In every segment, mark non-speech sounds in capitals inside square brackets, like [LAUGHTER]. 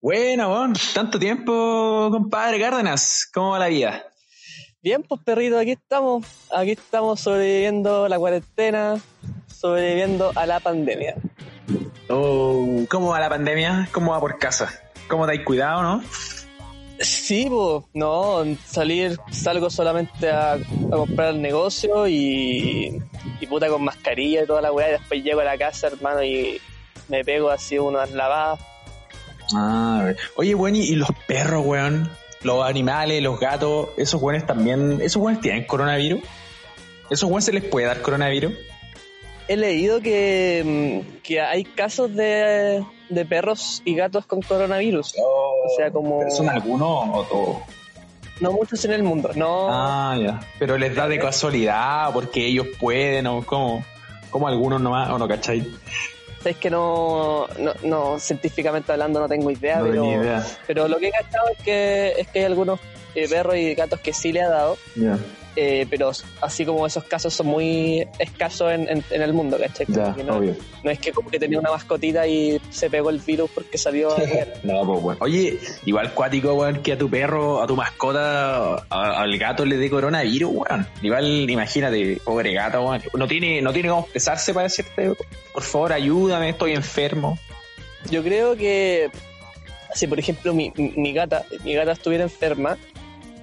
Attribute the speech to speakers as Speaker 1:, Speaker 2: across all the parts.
Speaker 1: Buena, bon. Tanto tiempo, compadre Cárdenas. ¿Cómo va la vida?
Speaker 2: Bien, pues perrito, aquí estamos. Aquí estamos sobreviviendo la cuarentena, sobreviviendo a la pandemia.
Speaker 1: Oh, ¿Cómo va la pandemia? ¿Cómo va por casa? ¿Cómo te cuidado, no?
Speaker 2: Sí, pues, no, salir, salgo solamente a, a comprar el negocio y, y puta con mascarilla y toda la weá, y después llego a la casa, hermano, y me pego así unas lavadas.
Speaker 1: Ah, oye, weón, ¿y los perros, weón? Los animales, los gatos, esos weones también, ¿esos weones tienen coronavirus? ¿Esos weones se les puede dar coronavirus?
Speaker 2: He leído que, mm, que hay casos de, de perros y gatos con coronavirus. O sea, como...
Speaker 1: ¿Pero ¿Son algunos o todos?
Speaker 2: No muchos en el mundo, no.
Speaker 1: Ah, ya. Pero les da de casualidad, porque ellos pueden, o como, como algunos nomás, o no, ¿cachai?
Speaker 2: Es que no, no, no, científicamente hablando no tengo idea,
Speaker 1: No
Speaker 2: pero,
Speaker 1: idea.
Speaker 2: pero lo que he cachado es que, es que hay algunos eh, perros y gatos que sí le ha dado,
Speaker 1: Ya.
Speaker 2: Eh, pero así como esos casos son muy escasos en, en, en el mundo, ¿cachai?
Speaker 1: Ya,
Speaker 2: no,
Speaker 1: obvio.
Speaker 2: no es que como que tenía una mascotita y se pegó el virus porque salió [LAUGHS] afuera.
Speaker 1: No, pues bueno. Oye, igual cuático, weón, que a tu perro, a tu mascota, a- al gato le dé coronavirus, weón. Igual, imagínate, pobre gato, weón. No tiene, no tiene cómo expresarse para decirte, por favor, ayúdame, estoy enfermo.
Speaker 2: Yo creo que si por ejemplo mi, mi gata, mi gata estuviera enferma,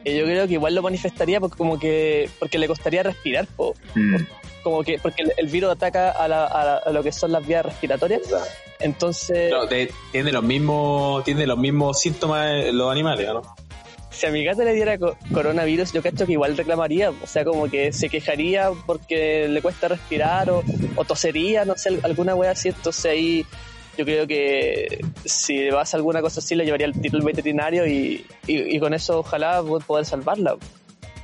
Speaker 2: eh, yo creo que igual lo manifestaría porque como que porque le costaría respirar, po.
Speaker 1: Mm.
Speaker 2: como que porque el, el virus ataca a, la- a la- a lo que son las vías respiratorias. Entonces,
Speaker 1: No, te- tiene los mismos, tiene los mismos síntomas los animales, ¿no?
Speaker 2: si a mi gata le diera co- coronavirus, yo cacho que igual reclamaría, o sea, como que se quejaría porque le cuesta respirar o, o tosería, no sé, alguna wea así, entonces ahí yo creo que si le pasa alguna cosa así le llevaría tiro al veterinario y, y, y con eso ojalá po- poder salvarla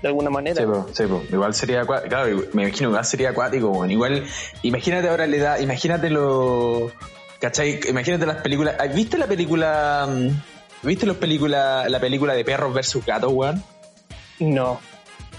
Speaker 2: de alguna manera.
Speaker 1: Sí, po, sí, po. igual sería claro, me imagino igual sería acuático, igual, imagínate ahora le da, imagínate lo, ¿cachai? Imagínate las películas, ¿has- ¿viste la película, mm, viste los película, la película de perros versus gatos, weón?
Speaker 2: No,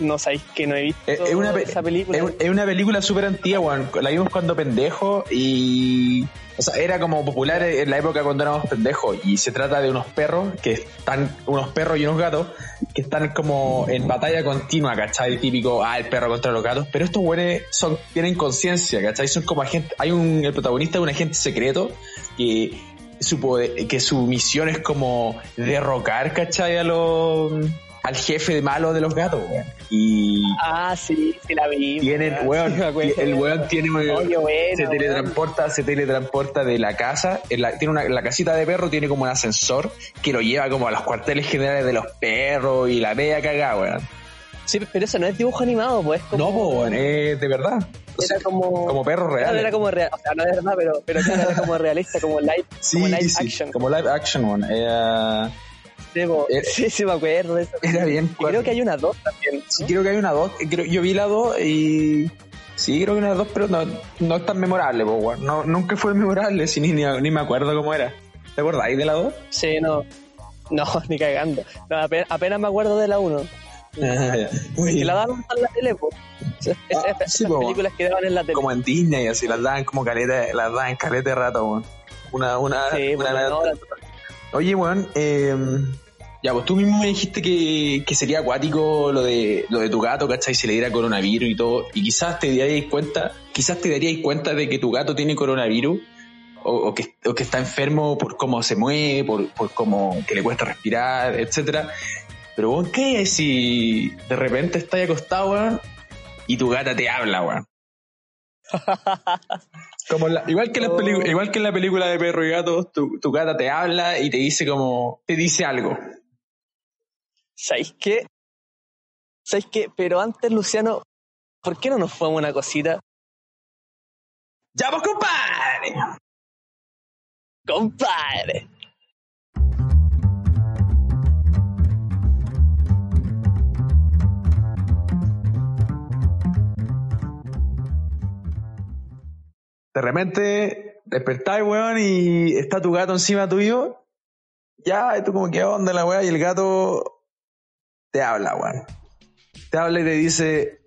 Speaker 2: no sabéis que no he visto
Speaker 1: Es, es una,
Speaker 2: esa película.
Speaker 1: es, es una película súper antigua. La vimos cuando pendejo y... O sea, era como popular en la época cuando éramos pendejos y se trata de unos perros que están, unos perros y unos gatos que están como en batalla continua, ¿cachai? Típico, ah, el perro contra los gatos, pero estos güeyes son, tienen conciencia, ¿cachai? Son como agentes, hay un, el protagonista es un agente secreto que su poder- que su misión es como derrocar, ¿cachai? A los, al jefe de malo de los gatos, weón. Y
Speaker 2: Ah, sí, sí la vi.
Speaker 1: tienen,
Speaker 2: weón. Sí, [LAUGHS]
Speaker 1: el weón tiene
Speaker 2: Oye, bueno,
Speaker 1: se
Speaker 2: weón.
Speaker 1: teletransporta, se teletransporta de la casa, en la, tiene una, la casita de perro tiene como un ascensor que lo lleva como a los cuarteles generales de los perros y la media cagada, weón.
Speaker 2: Sí, pero eso no es dibujo animado, pues. Como,
Speaker 1: No, weón, es de verdad. O sea,
Speaker 2: Era como.
Speaker 1: como perro real.
Speaker 2: era como real. O sea, no es verdad, pero, pero era como realista, como live,
Speaker 1: Sí,
Speaker 2: como live
Speaker 1: sí,
Speaker 2: action.
Speaker 1: como live action, weón.
Speaker 2: Po.
Speaker 1: era-
Speaker 2: sí, sí, me acuerdo de eso. [LAUGHS]
Speaker 1: era bien.
Speaker 2: Y creo que hay una dos también.
Speaker 1: Sí,
Speaker 2: ¿no?
Speaker 1: creo que hay una dos. Creo, yo vi la dos y. Sí, creo que una dos, pero no, no es tan memorable, po. No, nunca fue memorable, sí, ni, ni, ni me acuerdo cómo era. ¿Te acordáis de la dos?
Speaker 2: Sí, no. No, [LAUGHS] ni cagando. No, apenas, apenas me acuerdo de la uno.
Speaker 1: Ah, bien.
Speaker 2: la daban en la tele, po. Es- es-
Speaker 1: Ah,
Speaker 2: esas
Speaker 1: sí, po.
Speaker 2: películas que daban en la tele.
Speaker 1: como en Disney, así las daban como caleta, las daban caleta de rato, weón. Una, una,
Speaker 2: Sí,
Speaker 1: una-
Speaker 2: no, la-
Speaker 1: Oye, weón, eh, ya, pues tú mismo me dijiste que, que sería acuático lo de, lo de tu gato, ¿cachai? Si le diera coronavirus y todo, y quizás te daríais cuenta, quizás te daríais cuenta de que tu gato tiene coronavirus, o, o que, o que está enfermo por cómo se mueve, por, por cómo que le cuesta respirar, etcétera. Pero weón, ¿qué es si de repente estás acostado, weón, y tu gata te habla, weón? [LAUGHS] Como la- igual, que las
Speaker 2: Oh.
Speaker 1: igual que en la película de perro y gato, tu, tu gata te habla y te dice como, te dice algo.
Speaker 2: ¿Sabéis qué? ¿Sabéis qué? Pero antes, Luciano, ¿por qué no nos fuimos una cosita?
Speaker 1: ¡Ya vos, compadre!
Speaker 2: ¡Compadre!
Speaker 1: De repente despertáis, weón, y está tu gato encima tuyo. Ya, y tú como, ¿qué onda la weá? Y el gato te habla, weón. Te habla y te dice,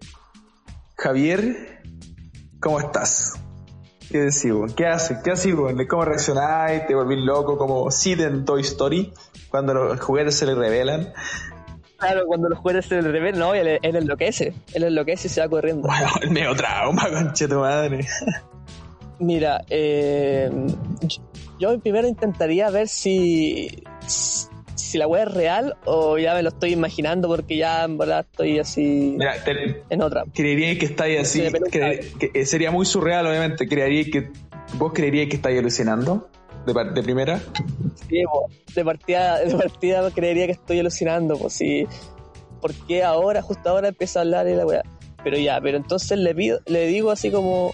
Speaker 1: Javier, ¿cómo estás? ¿Qué decís, weón? ¿Qué haces? ¿Qué haces, weón? ¿Cómo reaccionáis? ¿Te volvís loco como Sid en Toy Story? Cuando los juguetes se le revelan.
Speaker 2: Claro, cuando los juguetes se le revelan, no, él, él enloquece. Él enloquece y se va corriendo.
Speaker 1: Bueno, el medio trauma, conche tu madre.
Speaker 2: Mira, eh, yo primero intentaría ver si, si la web es real o ya me lo estoy imaginando porque ya en verdad estoy así
Speaker 1: Mira, te-
Speaker 2: en otra.
Speaker 1: creeríais que estáis así. Que, eh, sería muy surreal, obviamente. Creeríais que. ¿Vos creeríais que estáis alucinando? De, de primera.
Speaker 2: Sí, de partida, de partida creería que estoy alucinando, pues sí. ¿Por qué ahora, justo ahora empieza a hablar y la weá? Pero ya, pero entonces le pido, le digo así como,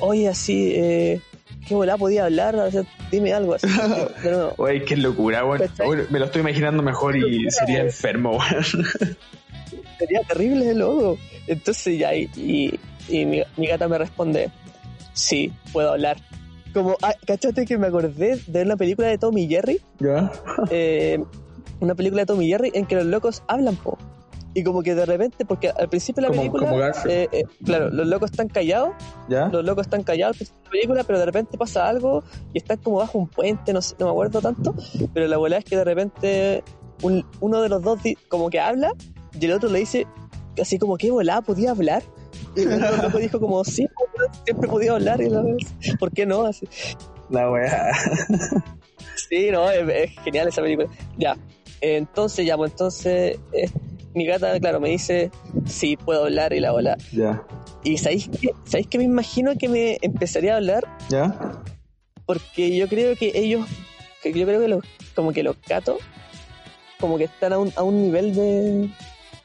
Speaker 2: oye, así, eh, ¿qué volá podía hablar? O sea, dime algo así. [LAUGHS] Pero no.
Speaker 1: Oye, qué locura. Oye, Me lo estoy imaginando mejor y sería enfermo, weón. [LAUGHS]
Speaker 2: sería terrible loco. Entonces ya, y, y, y mi, mi gata me responde, sí, puedo hablar. Como, ah, ¿cachate que me acordé de una película de Tom y Jerry?
Speaker 1: ¿Ya?
Speaker 2: eh, una película de Tom y Jerry en que los locos hablan, po. Y como que de repente, porque al principio de la
Speaker 1: Como-
Speaker 2: película,
Speaker 1: como
Speaker 2: eh, eh, claro, los locos están callados,
Speaker 1: ¿Ya?
Speaker 2: los locos están callados al principio de la película, pero de repente pasa algo y están como bajo un puente, no sé, no me acuerdo tanto, pero la bola es que de repente un- uno de los dos como que habla y el otro le dice así como, ¿qué volá? ¿Podía hablar? Y el otro loco dijo como, sí, siempre podía hablar, y la vez, ¿por qué no? Así,
Speaker 1: La weá.
Speaker 2: Sí, no, es, es genial esa película. Ya, entonces, ya, pues entonces, eh, mi gata, claro, me dice, sí, puedo hablar y la bola.
Speaker 1: Ya.
Speaker 2: Y ¿sabéis qué? ¿Sabéis que me imagino que me empezaría a hablar?
Speaker 1: ¿Ya?
Speaker 2: Porque yo creo que ellos, que yo creo que los, como que los gatos, como que están a un, a un nivel de,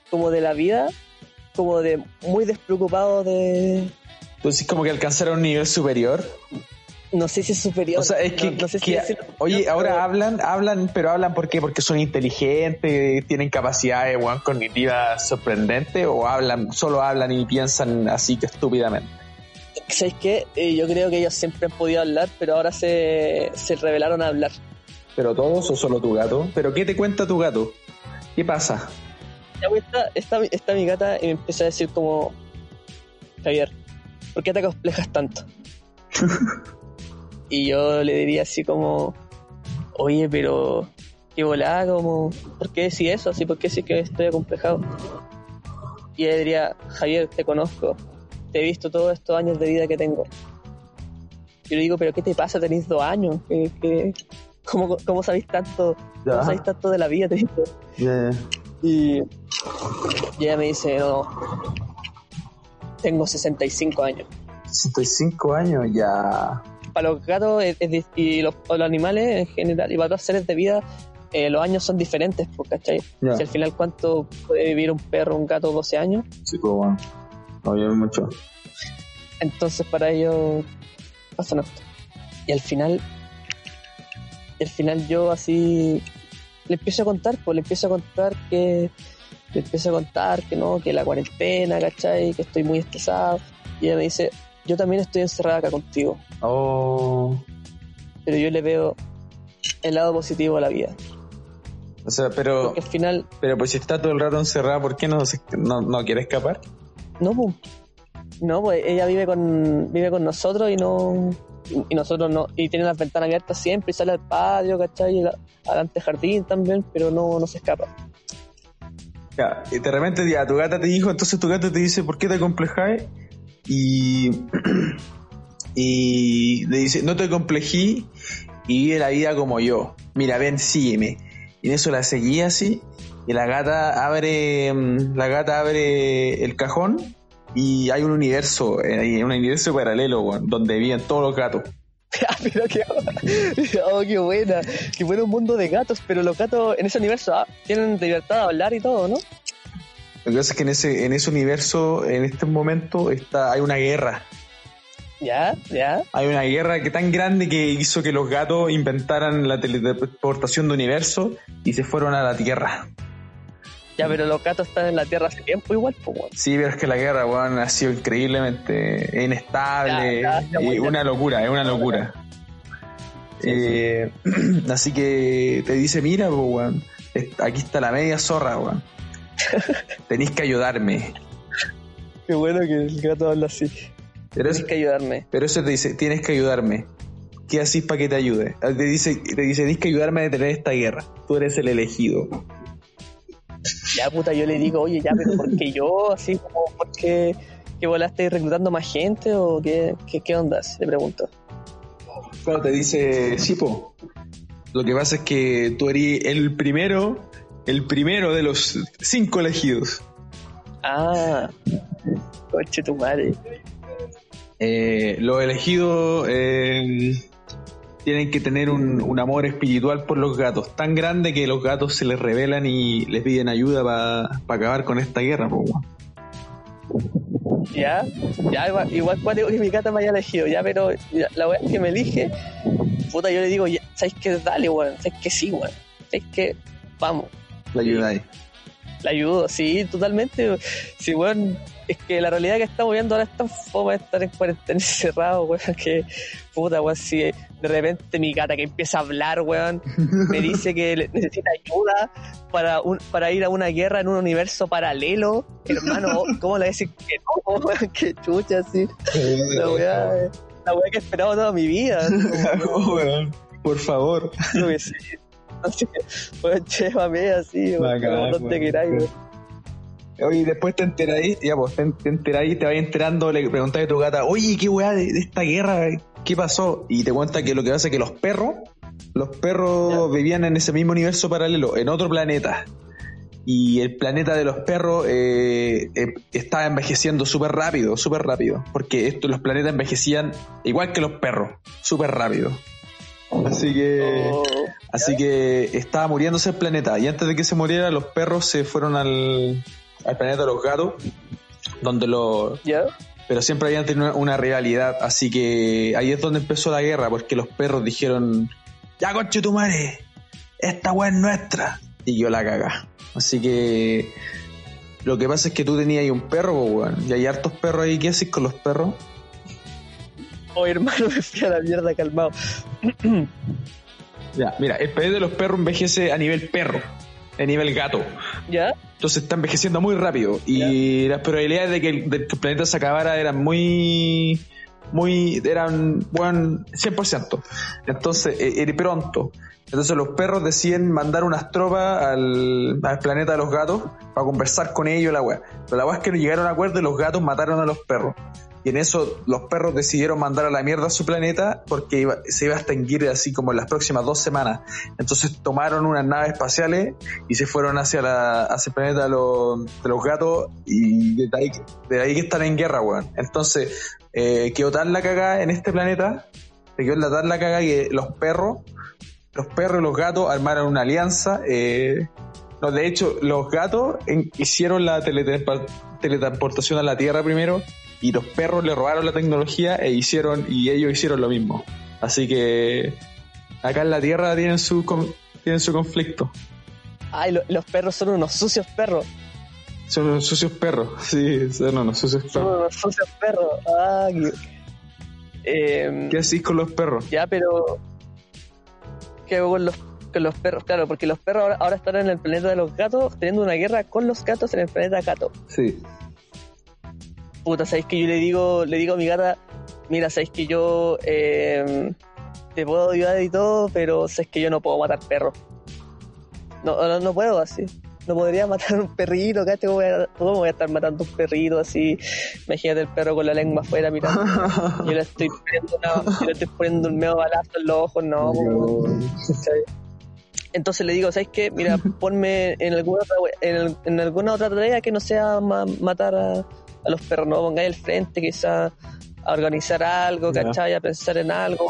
Speaker 2: como de la vida, como de muy despreocupados de,
Speaker 1: Entonces, como que alcanzar un nivel superior.
Speaker 2: No sé si es superior.
Speaker 1: O sea, es que,
Speaker 2: no, no sé si
Speaker 1: que-
Speaker 2: decirlo
Speaker 1: oye, ahora
Speaker 2: pero-
Speaker 1: hablan, hablan, pero hablan ¿por qué? Porque son inteligentes, tienen capacidades, cognitivas sorprendentes, o hablan, solo hablan y piensan así que estúpidamente.
Speaker 2: ¿Sabéis qué? Eh, yo creo que ellos siempre han podido hablar, pero ahora se, se revelaron a hablar.
Speaker 1: ¿Pero todos o solo tu gato? ¿Pero qué te cuenta tu gato? ¿Qué pasa?
Speaker 2: Está, está mi gata y me empieza a decir como, Javier, ¿por qué te complejas tanto? [LAUGHS] y yo le diría así como, oye, pero qué volada, como, ¿por qué decís eso? Así, ¿por qué decís que estoy acomplejado? Y ella diría, Javier, te conozco, te he visto todos estos años de vida que tengo. Yo le digo, pero ¿qué te pasa? Tenés dos años, ¿Qué, qué- cómo, cómo sabéis tanto? ¿Cómo
Speaker 1: Ya.
Speaker 2: sabéis tanto de la vida?
Speaker 1: Ya.
Speaker 2: Y, y ella me dice, no, tengo 65 años.
Speaker 1: 65 años ya.
Speaker 2: Para los gatos es- es di- y los, animales en general, y para todos los seres de vida, eh, los años son diferentes, pues, ¿cachai?
Speaker 1: Ya.
Speaker 2: Si al final, ¿cuánto puede vivir un perro, un gato, 12 años?
Speaker 1: Sí, pues bueno. No llevo mucho.
Speaker 2: Entonces para ellos pasan esto. Y al final, y al final yo así le empiezo a contar, pues le empiezo a contar que le empiezo a contar que no, que la cuarentena, ¿cachai? Que estoy muy estresado. Y ella me dice, yo también estoy encerrada acá contigo,
Speaker 1: Oh.
Speaker 2: pero yo le veo el lado positivo a la vida.
Speaker 1: O sea, pero,
Speaker 2: Porque al final,
Speaker 1: pero pues si está todo el rato encerrada, ¿por qué no, no, no quiere escapar?
Speaker 2: no, pues, no, pues ella vive con, vive con nosotros y no, y nosotros no, y tiene las ventanas abiertas siempre y sale al patio, ¿cachai? Y la- adelante jardín también, pero no, no se escapa.
Speaker 1: Ya, y de repente ya tu gata te dijo, entonces tu gata te dice, ¿por qué te complejáis? Y, [CLEARS THROAT] y le dice, no te complejí y vive la vida como yo. Mira, ven, sígueme. Y en eso la seguí así, y la gata abre, mm, la gata abre el cajón y hay un universo, eh, hay un universo paralelo, donde viven todos los gatos. [LAUGHS]
Speaker 2: Ah, pero qué, [LAUGHS] oh, qué buena, qué bueno un mundo de gatos, pero los gatos en ese universo ah, tienen libertad de hablar y todo, ¿no?
Speaker 1: Lo que pasa es que en ese, en ese universo, en este momento, está, hay una guerra.
Speaker 2: Ya, ya.
Speaker 1: Hay una guerra que tan grande que hizo que los gatos inventaran la teleportación de universo y se fueron a la Tierra.
Speaker 2: Ya, pero los gatos están en la Tierra hace tiempo igual, pues, weón.
Speaker 1: Sí, pero es que la guerra, weón, ha sido increíblemente inestable
Speaker 2: Ya,
Speaker 1: una locura, es una locura. Eh, [CLEARS THROAT] así que te dice, mira, weón, est- aquí está la media zorra, weón. [LAUGHS] Tenéis que ayudarme.
Speaker 2: Qué bueno que el gato habla así.
Speaker 1: Pero,
Speaker 2: Tienes
Speaker 1: es-
Speaker 2: que ayudarme.
Speaker 1: pero eso te dice, tienes que ayudarme. ¿Qué haces para que te ayude? Ah, Te dice, te dice, tienes que ayudarme a detener esta guerra. Tú eres el elegido.
Speaker 2: Ya, puta, yo le digo, oye, ya, pero ¿por qué yo? Así como, ¿por qué que volaste reclutando más gente o qué, qué, qué ondas? Le pregunto.
Speaker 1: Claro, te dice, sí, po. Lo que pasa es que tú eres el primero, el primero de los cinco elegidos.
Speaker 2: Ah, coche tu madre.
Speaker 1: Eh, los elegidos eh, tienen que tener un, un amor espiritual por los gatos, tan grande que los gatos se les revelan y les piden ayuda para acabar con esta guerra, po.
Speaker 2: Ya, ya, igual, igual cuático que mi gata me haya elegido, ya, pero ya, la weá que me elige, puta, yo le digo, ya, ¿sabes qué? Dale, weón, ¿sabes que sí, weón? ¿Sabes que Vamos,
Speaker 1: La ayudáis.
Speaker 2: la ayudo, sí, totalmente. Sí, weón, es que la realidad que estamos viendo ahora es tan fome estar en cuarentena [LAUGHS] encerrado, weón, que puta, weón, si de repente mi gata que empieza a hablar, weón, me dice que necesita ayuda para un, para ir a una guerra en un universo paralelo, hermano, ¿cómo le decir que no, [LAUGHS] weón? Que chucha, así. La weá, la weá que he esperado toda mi vida. [LAUGHS]
Speaker 1: Weón, Por favor.
Speaker 2: No que sé. [LAUGHS] No sé, weón, llévame así, weón, como donde
Speaker 1: weón.
Speaker 2: queráis, weón.
Speaker 1: Oye, después te enteráis, ya pues, te, te enteráis, te vas enterando, le preguntáis a tu gata, oye, qué weá de, de esta guerra, ¿qué pasó? Y te cuenta que lo que pasa es que los perros, los perros vivían en ese mismo universo paralelo, en otro planeta. Y el planeta de los perros eh, eh, estaba envejeciendo súper rápido, súper rápido. Porque esto, los planetas envejecían igual que los perros, súper rápido. Así que...
Speaker 2: Oh,
Speaker 1: Así que estaba muriéndose el planeta y antes de que se muriera los perros se fueron al, al planeta de los gatos, donde los...
Speaker 2: ¿Ya?
Speaker 1: Pero siempre habían tenido una, una rivalidad, así que ahí es donde empezó la guerra, porque los perros dijeron, ya conche tu madre, esta weá es nuestra. Y yo la caga. Así que lo que pasa es que tú tenías ahí un perro, weón, y hay hartos perros ahí, ¿qué haces con los perros?
Speaker 2: Oh, hermano, [LAUGHS] me fui a la mierda calmado.
Speaker 1: Ya, mira, el planeta de los perros envejece a nivel perro, a nivel gato.
Speaker 2: ¿Ya?
Speaker 1: Entonces está envejeciendo muy rápido y las probabilidades de que, el, de que el planeta se acabara eran muy, muy, eran, bueno, 100%. Entonces, eh, era pronto. Entonces los perros deciden mandar unas tropas al, al planeta de los gatos para conversar con ellos la weá. Pero la weá es que no llegaron a acuerdo y los gatos mataron a los perros. Y en eso los perros decidieron mandar a la mierda a su planeta porque se iba a extinguir así como en las próximas dos semanas. Entonces tomaron unas naves espaciales y se fueron hacia, la, hacia el planeta de los, gatos y de ahí, de ahí que están en guerra, weón. Entonces eh, quedó tan la cagada en este planeta, quedó tan la cagada que los perros, los perros y los gatos armaron una alianza. eh, no, de hecho, los gatos hicieron la teletranspor- teletransportación a la Tierra primero y los perros le robaron la tecnología e hicieron y ellos hicieron lo mismo. Así que acá en la Tierra tienen su tienen su conflicto.
Speaker 2: Ay, lo- los perros son unos sucios perros.
Speaker 1: Son unos sucios perros. [LAUGHS] Sí, son unos sucios
Speaker 2: Son
Speaker 1: perros.
Speaker 2: unos sucios perros. Ah, que... Em,
Speaker 1: ¿Qué hacís con los perros?
Speaker 2: Ya, pero. ¿Qué hago con los, con los perros? Claro, porque los perros ahora, ahora están en el planeta de los gatos, teniendo una guerra con los gatos en el planeta gato.
Speaker 1: Sí.
Speaker 2: Puta, ¿sabéis que yo le digo, le digo a mi gata, mira, sabéis que yo eh, te puedo ayudar y todo, pero sabes que yo no puedo matar perros. No, no, no puedo así. No podría [LAUGHS] matar un perrito, ¿cachai? ¿Cómo voy, a, ¿Cómo voy a estar matando un perrito así? Imagínate el perro con la lengua afuera mirando. [LAUGHS] Yo le estoy poniendo, una- yo le estoy poniendo un medio balazo en los ojos, no, ¿cachai? Entonces le digo, ¿sabes qué? Mira, [LAUGHS] ponme en alguna otra, en, el- en alguna otra tarea que no sea ma- matar a, a los perros, no pongáis al frente, quizá a organizar algo,
Speaker 1: Ya.
Speaker 2: ¿cachai? A pensar en algo,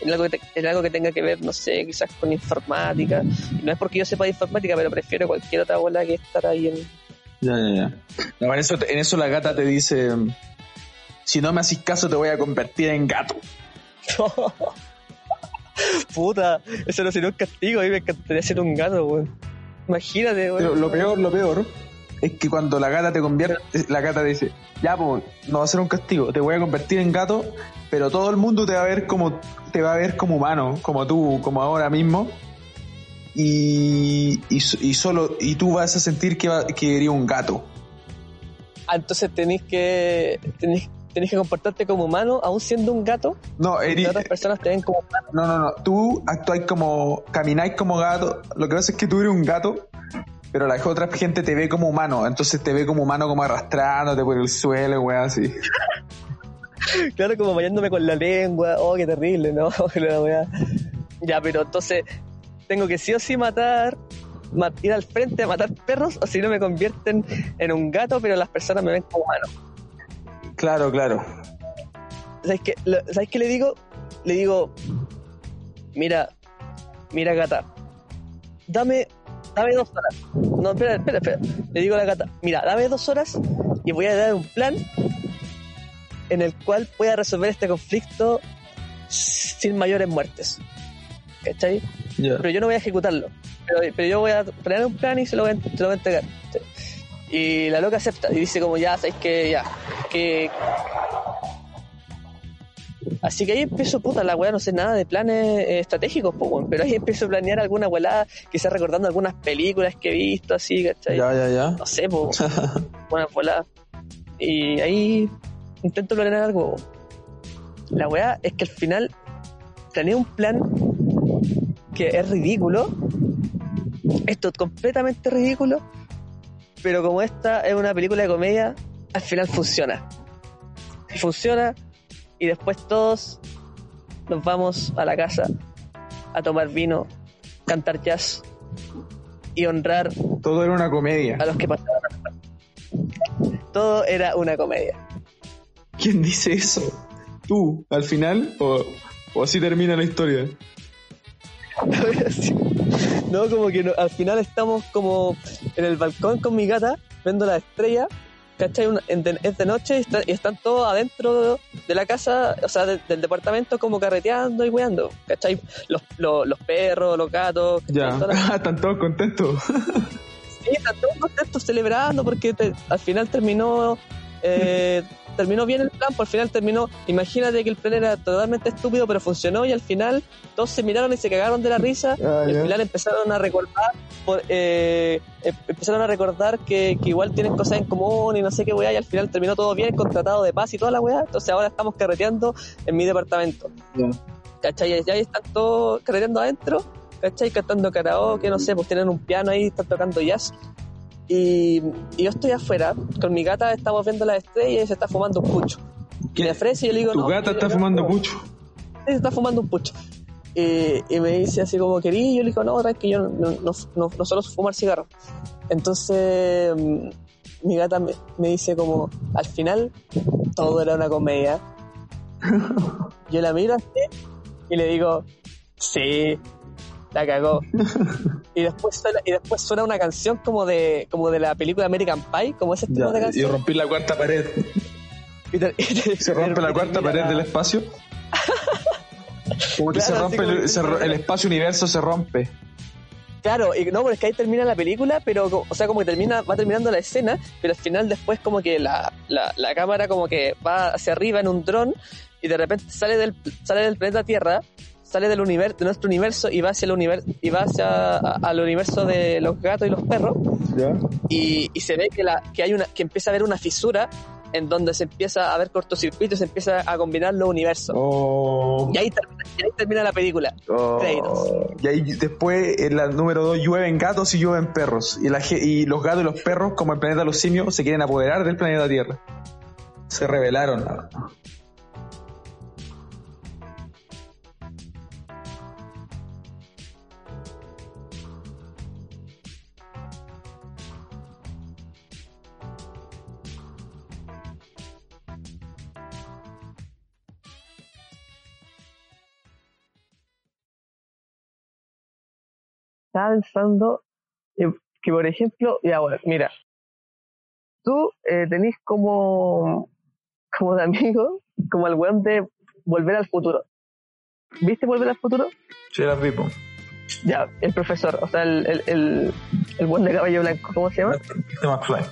Speaker 2: en algo, que te- en algo que tenga que ver, no sé, quizás con informática. Y no es porque yo sepa de informática, pero prefiero cualquier otra bola que estar ahí en...
Speaker 1: Ya, ya, ya. No, en, eso, en eso la gata te dice, si no me haces caso te voy a convertir en gato. [LAUGHS] [LAUGHS]
Speaker 2: Puta, eso no sería un castigo, a mí me encantaría ser un gato, weón. Imagínate, weón.
Speaker 1: Lo peor, lo peor, es que cuando la gata te convierte, la gata dice, ya pues, no va a ser un castigo, te voy a convertir en gato, pero todo el mundo te va a ver como, te va a ver como humano, como tú, como ahora mismo. Y, y, y solo, y tú vas a sentir que, va, que eres un gato.
Speaker 2: Ah, entonces tenéis que, tenéis, tenéis que comportarte como humano, aún siendo un gato.
Speaker 1: No,
Speaker 2: y
Speaker 1: eres,
Speaker 2: otras personas te ven como humano.
Speaker 1: no, no, no, tú actuáis como, camináis como gato, lo que pasa es que tú eres un gato, pero la otra gente te ve como humano, entonces te ve como humano como arrastrándote por el suelo, weón, así. [LAUGHS]
Speaker 2: Claro, como bañándome con la lengua. Oh, qué terrible, ¿no? [LAUGHS] Weá. Ya, pero entonces tengo que sí o sí matar, ma- ir al frente a matar perros, o si no me convierten en un gato, pero las personas me ven como humano.
Speaker 1: Claro, claro.
Speaker 2: ¿Sabes qué, Lo- ¿Sabes qué le digo? Le digo, mira, mira gata, dame, dame dos horas. No, espera, espera, espera. Le digo a la gata, mira, dame dos horas y voy a dar un plan en el cual pueda resolver este conflicto sin mayores muertes. ¿Cachai?
Speaker 1: Ya.
Speaker 2: Pero yo no voy a ejecutarlo. Pero, pero yo voy a planear un plan y se lo voy a, se lo voy a entregar. ¿cachai? Y la loca acepta y dice como ya, sabéis que ya, que... Así que ahí empiezo, puta, la weá no sé nada de planes eh, estratégicos, po, weón, pero ahí [LAUGHS] empiezo a planear alguna weá, quizás recordando algunas películas que he visto, así, ¿cachai?
Speaker 1: Ya, ya, ya.
Speaker 2: No sé, po, [LAUGHS] buenas voladas. Y ahí intento planear algo. La weá es que al final planeé un plan que es ridículo. Esto es completamente ridículo. Pero como esta es una película de comedia, al final funciona. Funciona y después todos nos vamos a la casa a tomar vino, cantar jazz y honrar
Speaker 1: Todo era una comedia.
Speaker 2: a los que pasaban. Todo era una comedia.
Speaker 1: ¿Quién dice eso? ¿Tú, al final? ¿O, o así termina la historia? [LAUGHS]
Speaker 2: no, como que no- al final estamos como en el balcón con mi gata, viendo la estrella, ¿cachai? Una- en de- es de noche y, está- y están todos adentro de la casa, o sea, de- del departamento como carreteando y weando, ¿cachai? Los, los, los perros, los gatos.
Speaker 1: Ya. [LAUGHS] Están todos contentos.
Speaker 2: Sí, están todos contentos celebrando porque te- al final terminó eh, terminó bien el plan, por al final terminó, imagínate que el plan era totalmente estúpido pero funcionó y al final todos se miraron y se cagaron de la risa [LAUGHS]
Speaker 1: Ah,
Speaker 2: y
Speaker 1: ya.
Speaker 2: al final empezaron a recordar por, eh, em- empezaron a recordar que, que igual tienen cosas en común y no sé qué weá y al final terminó todo bien con tratado de paz y toda la weá, entonces ahora estamos carreteando en mi departamento.
Speaker 1: Ya.
Speaker 2: ¿cachai? Y ahí están todos carreteando adentro, ¿cachai? Cantando karaoke, no sé, pues tienen un piano ahí, están tocando jazz. Y, y yo estoy afuera, con mi gata estamos viendo las estrellas y se está fumando un pucho. Y le ofrece y yo le digo,
Speaker 1: Tu
Speaker 2: no,
Speaker 1: gata
Speaker 2: que-
Speaker 1: está fumando pucho.
Speaker 2: Sí, se está fumando un pucho. Y, y me dice así como, querí, yo le digo, no, tranqui, yo no, no, no, no suelo fumar cigarro. Entonces, mm, mi gata me, me dice como, al final, todo era una comedia. [LAUGHS] Yo la miro así y le digo, sí, la cagó. [LAUGHS] Y después suena, y después suena una canción como de, como de la película American Pie, como ese tipo de
Speaker 1: Ya. Y
Speaker 2: canción.
Speaker 1: rompí la cuarta pared. [LAUGHS]
Speaker 2: Y te- y te-
Speaker 1: Se rompe la cuarta pared
Speaker 2: la-
Speaker 1: del espacio. [LAUGHS] Como que se rompe el,
Speaker 2: que-
Speaker 1: se el espacio universo se rompe.
Speaker 2: Claro, y no, pero es que ahí termina la película, pero, o sea, como que termina, va terminando la escena, pero al final después como que la, la, la cámara como que va hacia arriba en un dron y de repente sale del, sale del planeta Tierra, sale del universo, de nuestro universo y va hacia el universo, y va hacia a- al universo de los gatos y los perros,
Speaker 1: ¿Ya?
Speaker 2: y, y se ve que la, que hay una, que empieza a haber una fisura en donde se empieza a ver cortocircuitos, se empieza a combinar los universos.
Speaker 1: Oh.
Speaker 2: Y ahí termina, y ahí termina la película.
Speaker 1: Oh.
Speaker 2: Créditos.
Speaker 1: Y ahí después, en la número 2, llueven gatos y llueven perros. Y, la, y los gatos y los perros, como el planeta de los simios, se quieren apoderar del planeta Tierra. Se rebelaron.
Speaker 2: Estaba pensando que, que, por ejemplo, ya bueno, mira, tú eh, tenés como como de amigo, como el weón de Volver al Futuro. ¿Viste Volver al Futuro?
Speaker 1: Sí, la vi.
Speaker 2: Ya, el profesor, o sea, el, el, el, el buen de cabello blanco, ¿cómo se llama?
Speaker 1: Este McFly.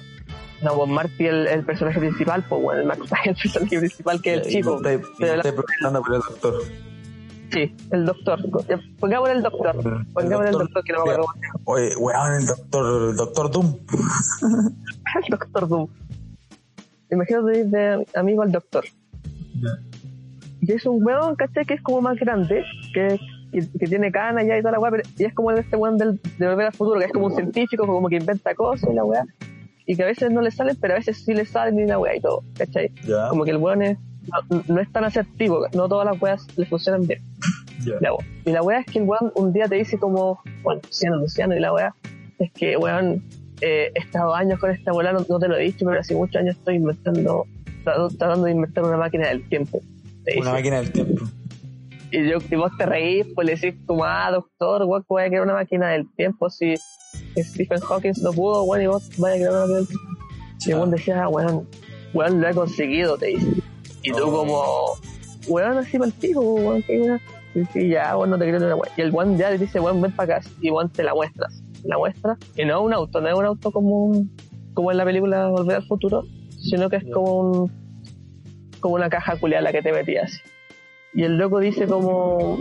Speaker 2: No, pues Marty, el, el personaje principal, pues bueno, el McFly, el personaje principal que es el chico. Pero la-
Speaker 1: preguntando por el doctor.
Speaker 2: Sí, el doctor. Ya, Pongámosle el doctor.
Speaker 1: El
Speaker 2: Pongámosle el
Speaker 1: doctor.
Speaker 2: que no me acuerdo.
Speaker 1: Oye, weón, el doctor, el doctor Doom. [LAUGHS]
Speaker 2: El doctor Doom. Imagínate de amigo al doctor. Y es un weón, ¿cachai? Que es como más grande, que, que, que tiene canas ya y toda la weá, pero y es como este weón del, de Volver al Futuro, que es como un científico, como que inventa cosas y la weá. Y que a veces no le salen, pero a veces sí le salen y la weá y todo, ¿cachai?
Speaker 1: Ya,
Speaker 2: Como que el weón es, no, no es tan asertivo, no todas las weas le funcionan bien. Y la weá es que el weón un día te dice como, bueno, Luciano, Luciano, y la weá es que, weón, eh, he estado años con esta weá, no, no te lo he dicho, pero hace muchos años estoy inventando, tratando, tratando de inventar una máquina del tiempo.
Speaker 1: Una máquina del tiempo.
Speaker 2: Y, yo, y vos te reís, pues le decís como, ah, doctor, weón, que voy a crear una máquina del tiempo si Stephen Hawking lo pudo, weón, y vos vaya a crear una máquina del tiempo. Y el weón decía, ah, weón, weón, lo he conseguido, te dice. Y tú como, weón, así para el pico, weón, que weón. Y ya, weón, no te creo ni una weón. Y el weón ya le dice, weón, ven para acá. Y weón te la muestras. La muestra. Y no es un auto, no es un auto como como en la película Volver al Futuro, sino que es como un, como una caja culiada la que te metías. Y el loco dice como,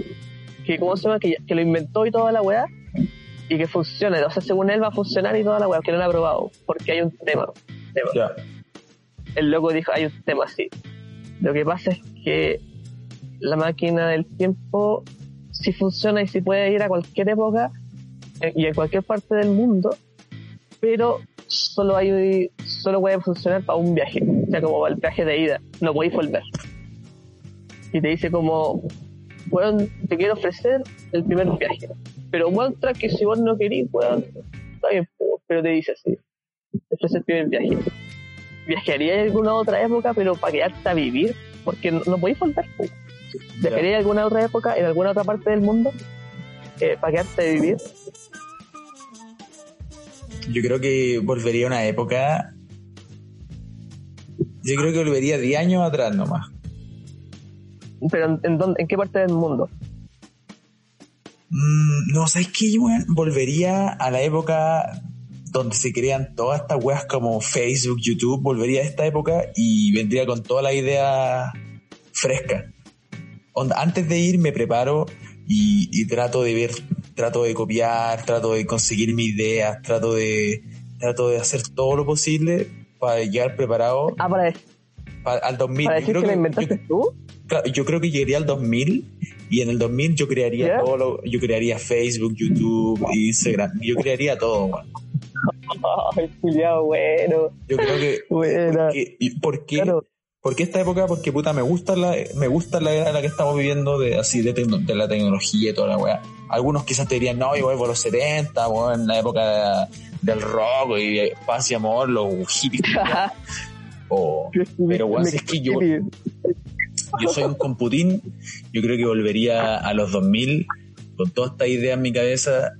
Speaker 2: que cómo se llama, que, que lo inventó y toda la weá, y que funcione. O sea, según él va a funcionar y toda la weá, que no lo ha probado, porque hay un tema. el loco dijo, hay un tema así. Lo que pasa es que la máquina del tiempo sí funciona y sí puede ir a cualquier época eh, y en cualquier parte del mundo, pero solo hay solo puede funcionar para un viaje, o sea, como para el viaje de ida, no podéis volver. Y te dice como, weón, te quiero ofrecer el primer viaje, pero weón, que si vos no querís, weón, está bien, pero te dice así, te ofrece el primer viaje viajaría en alguna otra época, pero para quedarte a vivir, porque no, no podéis volver. Viajaría en alguna otra época, en alguna otra parte del mundo, eh, para quedarte a vivir.
Speaker 1: Yo creo que volvería a una época. Yo creo que volvería 10 años atrás nomás.
Speaker 2: Pero ¿en, en dónde- en qué parte del mundo?
Speaker 1: Mm, no, ¿sabes qué? Yo weón, volvería a la época donde se crean todas estas weas como Facebook, YouTube. Volvería a esta época y vendría con toda la idea fresca. Onda, antes de ir me preparo y, y trato de ver, trato de copiar, trato de conseguir mis ideas, trato de, trato de hacer todo lo posible para llegar preparado
Speaker 2: Ah, para,
Speaker 1: pa- al 2000.
Speaker 2: para
Speaker 1: Yo
Speaker 2: decir
Speaker 1: creo
Speaker 2: que lo
Speaker 1: que-
Speaker 2: inventaste
Speaker 1: yo-
Speaker 2: tú.
Speaker 1: Yo creo que llegaría al 2000 y en el 2000 yo crearía todo lo, yo crearía Facebook, YouTube, Instagram, yo crearía todo, weón. [LAUGHS]
Speaker 2: Ay, culiao, bueno.
Speaker 1: Yo creo que
Speaker 2: Buena.
Speaker 1: porque- ¿y ¿por qué?
Speaker 2: Claro.
Speaker 1: ¿Por qué esta época? Porque puta me gusta la me gusta la era en la que estamos viviendo de así de, tecno- de la tecnología y toda la weá. Algunos quizás te dirían, no, yo vuelvo a los 70, weón, en la época del rock y paz y amor, los hippies. [LAUGHS] o, Pero, weón, si es que yo- yo soy un computín, yo creo que volvería a los 2000 con toda esta idea en mi cabeza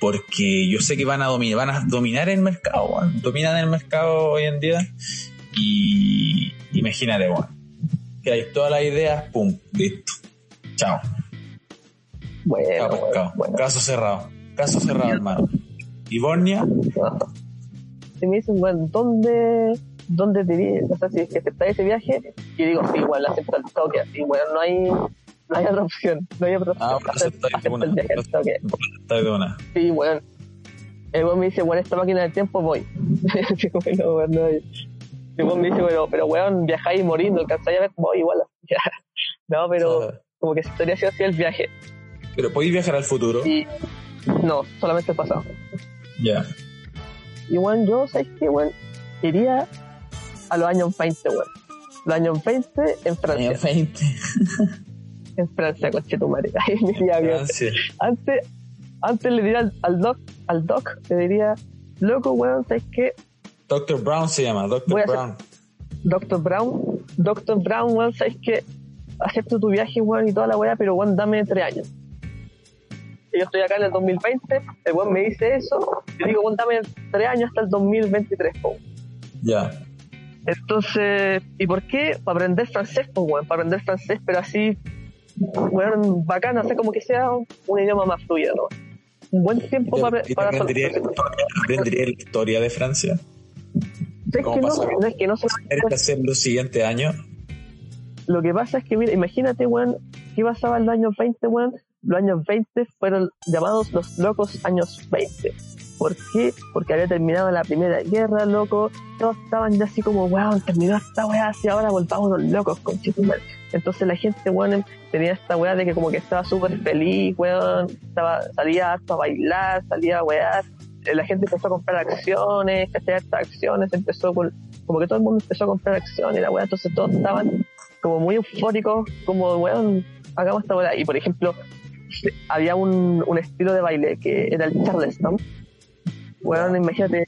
Speaker 1: porque yo sé que van a dominar, van a dominar el mercado, weón. dominan el mercado hoy en día y imagínate, weón, que hay todas las ideas, pum, listo, chao,
Speaker 2: Bueno,
Speaker 1: chao
Speaker 2: bueno,
Speaker 1: pescado,
Speaker 2: bueno.
Speaker 1: caso cerrado, caso cerrado, hermano. Y Bornia,
Speaker 2: Si me dicen, bueno, ¿dónde, dónde te? O sea, si es que aceptas ese viaje, y digo, sí, igual acepto el toque, así, bueno, no hay, no hay otra opción, no hay otra opción.
Speaker 1: Ah, bueno.
Speaker 2: Sí, bueno. El weón me dice, bueno, esta máquina del tiempo voy. Así como, no, weón, no. Y el weón me dice, pero, pero weón, viajáis y morís, no alcanzáis a ver, voy igual. [LAUGHS] no, pero como que se estaría haciendo así el viaje.
Speaker 1: Pero podéis viajar al futuro,
Speaker 2: Y no, solamente el pasado.
Speaker 1: ya.
Speaker 2: Y bueno, yo, ¿sabes qué, weón? Iría a los años 20, weón. Los años 20 en Francia.
Speaker 1: Año [LAUGHS] 20,
Speaker 2: En Francia, coche tu madre. Ahí [LAUGHS] me iría bien.
Speaker 1: Francia.
Speaker 2: Antes, antes le diría al, al doc, al doc, le diría, loco, weón, ¿sabes qué?
Speaker 1: Dr. Brown se llama,
Speaker 2: hacer-
Speaker 1: Brown.
Speaker 2: Dr. Brown, Dr. Brown, weón, ¿sabes qué? Acepto tu viaje, weón, y toda la weá, pero weón, dame tres años. Y yo estoy acá en el 2020, el weón me dice eso, y digo, weón, dame tres años hasta el 2023, po.
Speaker 1: Ya.
Speaker 2: Entonces, ¿y por qué? Para aprender francés, pues, weón, para aprender francés, pero así, weón, bacán, hacer como que sea un, idioma más fluido, ¿no? Un buen tiempo para, para
Speaker 3: aprendería, aprendería la historia de Francia.
Speaker 2: Es
Speaker 3: ¿Cómo
Speaker 2: que no, no es que no se
Speaker 3: ¿Eres de hacer los siguientes años?
Speaker 2: Lo que pasa es que, mira, imagínate, weón, ¿qué pasaba en los años 20, weón? Los años 20 fueron llamados los locos años 20. ¿Por qué? Porque había terminado la primera guerra, loco. Todos estaban ya así como, weón, terminó esta weá, así ahora volvamos los locos, con Entonces la gente, weón, tenía esta weá de que como que estaba súper feliz, weón. Estaba, salía harto a bailar, salía a wear. Eh, La gente empezó a comprar acciones, que hartas acciones, empezó con, como que todo el mundo empezó a comprar acciones, la weá, entonces todos estaban como muy eufóricos, como, weón, hagamos esta weá. Y por ejemplo, había un, un estilo de baile que era el Charleston. Weón, imagínate.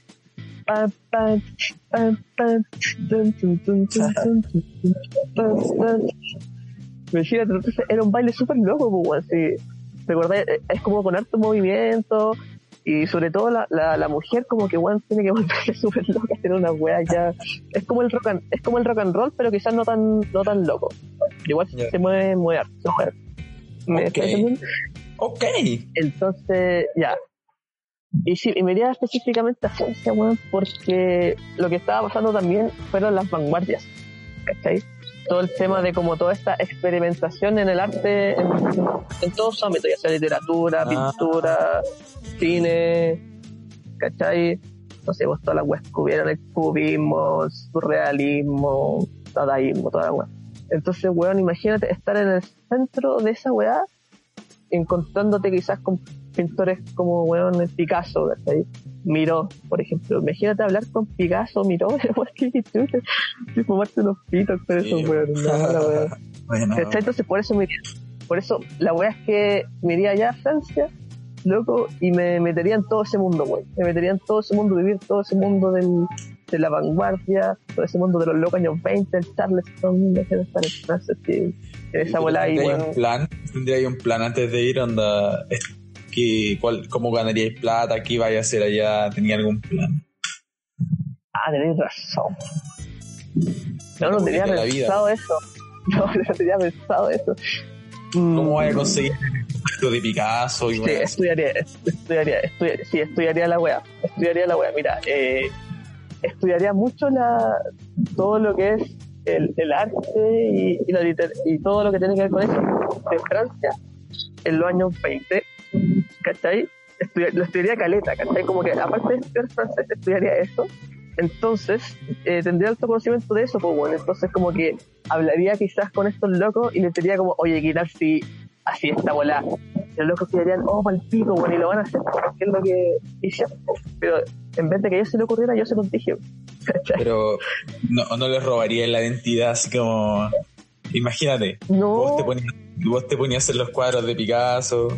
Speaker 2: [LAUGHS] Imagínate, entonces era un baile súper loco, pues. Sí. ¿Recordáis? Es como con harto movimiento. Y sobre todo la, la, la mujer como que weón tiene que volverse [LAUGHS] súper loca, hacer una weá ya. Es como el rock and, es como el rock and roll, pero quizás no tan, no tan loco. Igual
Speaker 3: Ya.
Speaker 2: se mueve muy harto. se mueve. ¿Me
Speaker 3: Ok.
Speaker 2: estáis entendiendo?
Speaker 3: Ok.
Speaker 2: Entonces, ya. Y sí, y me iría específicamente a Francia, weón, porque lo que estaba pasando también fueron las vanguardias. ¿Cachai? Todo el tema de como toda esta experimentación en el arte en, en todos sus ámbitos, ya sea literatura,
Speaker 3: Ah.
Speaker 2: pintura, cine, ¿cachai? No sé, pues todas las weas que hubieron, el cubismo, surrealismo, dadaísmo, toda la wea. Entonces, weón, imagínate estar en el centro de esa weá encontrándote quizás con pintores como weón Picasso, ¿cachai? Miró, por ejemplo. Imagínate hablar con Picasso, Miró, [LAUGHS] qué chucha. Y fumarte unos pitos con eso,
Speaker 3: Sí.
Speaker 2: weón. No, la weón. [LAUGHS]
Speaker 3: Bueno,
Speaker 2: ¿Cachai? Entonces por eso me iría. Por eso la weá es que me iría allá a Francia, loco, y me metería en todo ese mundo, weón. Me metería en todo ese mundo, vivir todo ese mundo del, de la vanguardia, todo ese mundo de los locos años 20, el Charleston, de estar en Francia, en esa bola ahí.
Speaker 3: ¿Tendría ahí un plan antes de ir? Onda, que, cuál, ¿Cómo ganaríais plata? ¿Qué vais a hacer allá? ¿Tenía algún plan?
Speaker 2: Ah, tenéis razón. [LAUGHS] No, no tenía pensado eso. No, no tenía pensado eso.
Speaker 3: ¿Cómo vais a conseguir esto de Picasso? Y
Speaker 2: Sí, estudiaría, estudiaría, estudiaría, sí, estudiaría la wea, estudiaría la wea. Mira, eh, estudiaría mucho la, todo lo que es el, el arte y, y, la y todo lo que tiene que ver con eso de Francia en los años 20, ¿cachai? Lo estudiaría caleta, ¿cachai? Como que aparte de estudiar francés, estudiaría eso. Entonces, eh, tendría alto conocimiento de eso, pues bueno, entonces como que hablaría quizás con estos locos y les diría como, oye, ¿qué tal si así esta bola? Los locos dirían, oh, palpito, bueno, y lo van a hacer, que es lo que hicieron. Pero en vez de que a ellos se le ocurriera, yo se los dije. [LAUGHS] ¿cachai?
Speaker 3: Pero no, no les robaría la identidad así como... Imagínate,
Speaker 2: No,
Speaker 3: vos, te ponías, vos te ponías en los cuadros de Picasso.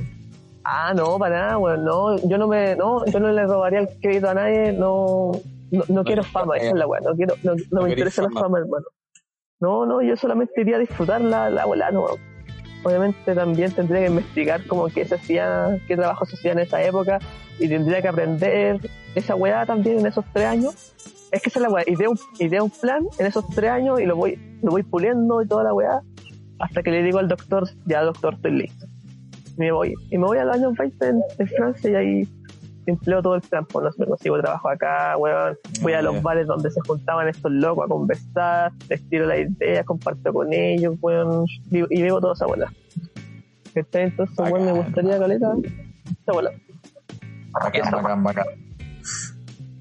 Speaker 2: Ah, no, para nada, bueno, no, yo no me, no, yo no le robaría el crédito a nadie, no, no, no quiero fama, esa es la weá, no quiero, no, me interesa la
Speaker 3: fama.
Speaker 2: fama, hermano. No, no, yo solamente iría a disfrutar la, la bola, no. Obviamente también tendría que investigar como qué se hacía, qué trabajo se hacía en esa época, y tendría que aprender esa weá también en esos tres años. Es que esa es la weá, idea un, idea un plan en esos tres años y lo voy, lo voy puliendo y toda la weá, hasta que le digo al doctor, ya doctor, estoy listo. Y me voy. Y me voy a los años 20 en, en Francia y ahí empleo todo el pues no sé, consigo trabajo acá, weón, voy a
Speaker 3: Ah,
Speaker 2: los bares donde se juntaban estos locos a conversar, les tiro la idea, comparto con ellos, weón, vivo- y vivo toda esa bola. Entonces, weón, me
Speaker 3: Bacán.
Speaker 2: gustaría, caleta, esa bola.
Speaker 3: Bacán, bacán, bacán.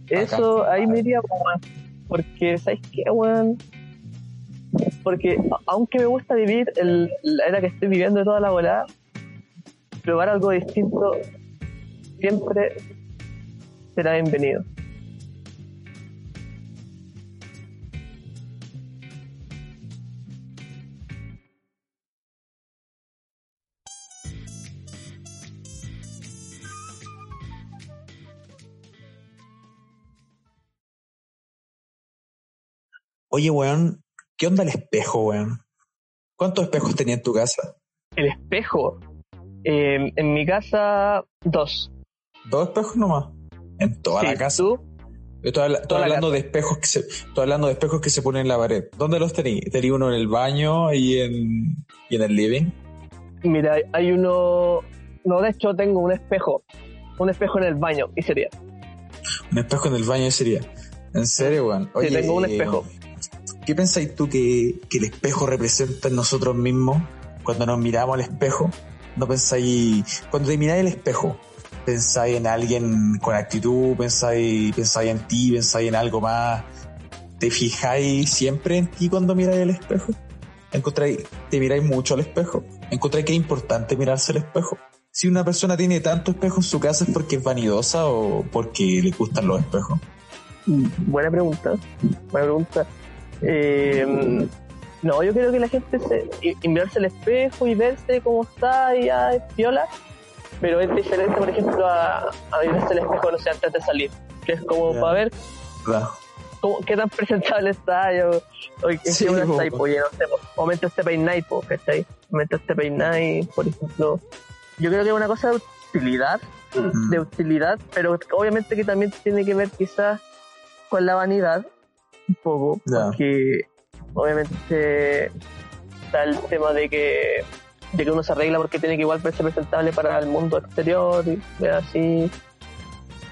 Speaker 2: Eso ahí me iría, weón, porque, ¿sabes qué, weón? Porque aunque me gusta vivir el, la era que estoy viviendo de toda la bola, probar algo distinto siempre será bienvenido.
Speaker 3: Oye, weón, ¿qué onda el espejo, weón? ¿Cuántos espejos tenía en tu casa?
Speaker 2: El espejo. Eh, en mi casa, dos.
Speaker 3: ¿Dos espejos nomás? ¿En toda
Speaker 2: Sí,
Speaker 3: la casa?
Speaker 2: ¿Tú?
Speaker 1: Estoy, habla- estoy
Speaker 2: Toda la
Speaker 1: hablando de espejos que se, estoy hablando de espejos que se ponen en la pared. ¿Dónde los tení? Tení uno en el baño y en, y en el living.
Speaker 2: Mira, hay- uno. No, de hecho, tengo un espejo. Un espejo en el baño, y sería.
Speaker 1: Un espejo en el baño sería. ¿En serio, weón?
Speaker 2: Sí, tengo un espejo.
Speaker 1: ¿Qué pensáis tú que, que el espejo representa en nosotros mismos cuando nos miramos al espejo? ¿No pensáis, cuando te miráis al espejo, pensáis en alguien con actitud, pensáis, pensáis en ti, pensáis en algo más? ¿Te fijáis siempre en ti cuando miráis al espejo? ¿Encontráis, ¿Te miráis mucho al espejo? ¿Encontráis que es importante mirarse al espejo? Si una persona tiene tanto espejo en su casa es porque es vanidosa o porque le gustan los espejos.
Speaker 2: Buena pregunta. Buena pregunta. Eh, no, yo creo que la gente se mirarse al espejo y verse cómo está y ya es pero es diferente, por ejemplo, a, a mirarse al espejo, no sé, antes de salir, que es como
Speaker 1: Ya.
Speaker 2: para ver
Speaker 1: ¿verdad?
Speaker 2: cómo, qué tan presentable está yo, o qué
Speaker 1: Sí,
Speaker 2: está, y pues, no sé, momento este peináis, po, ¿cachai? Momento este peináis, por ejemplo. Yo creo que es una cosa de utilidad,
Speaker 1: Mm.
Speaker 2: de utilidad, pero obviamente que también tiene que ver quizás con la vanidad, un poco,
Speaker 1: Ya.
Speaker 2: porque obviamente está el tema de que de que uno se arregla porque tiene que igual verse presentable para el mundo exterior y así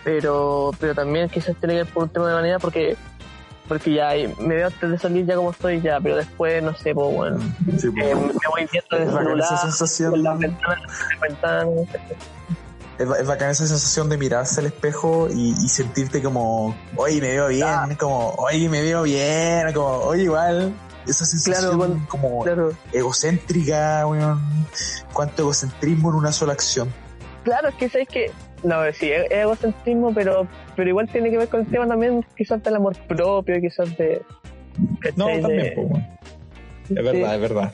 Speaker 2: pero pero también quizás tiene que ver por un tema de vanidad porque porque ya me veo antes de salir ya como estoy ya pero después no sé pues bueno
Speaker 1: Sí, pues.
Speaker 2: eh, me voy viendo en el
Speaker 1: Es bacán
Speaker 2: celular
Speaker 1: esa sensación.
Speaker 2: con las ventanas las ventanas
Speaker 1: Es, ba- es bacán esa sensación de mirarse al espejo y, y sentirte como, oye, me veo bien,
Speaker 2: Ah.
Speaker 1: como, oye, me veo bien, como, oye, igual. Esa sensación
Speaker 2: Claro,
Speaker 1: como
Speaker 2: claro
Speaker 1: egocéntrica, weón. Cuánto egocentrismo en una sola acción.
Speaker 2: Claro, es que sabes que. No, sí, es es egocentrismo, pero, pero igual tiene que ver con el tema también, quizás del amor propio, quizás de.
Speaker 1: No, también,
Speaker 2: De- sí,
Speaker 1: Es verdad, es verdad.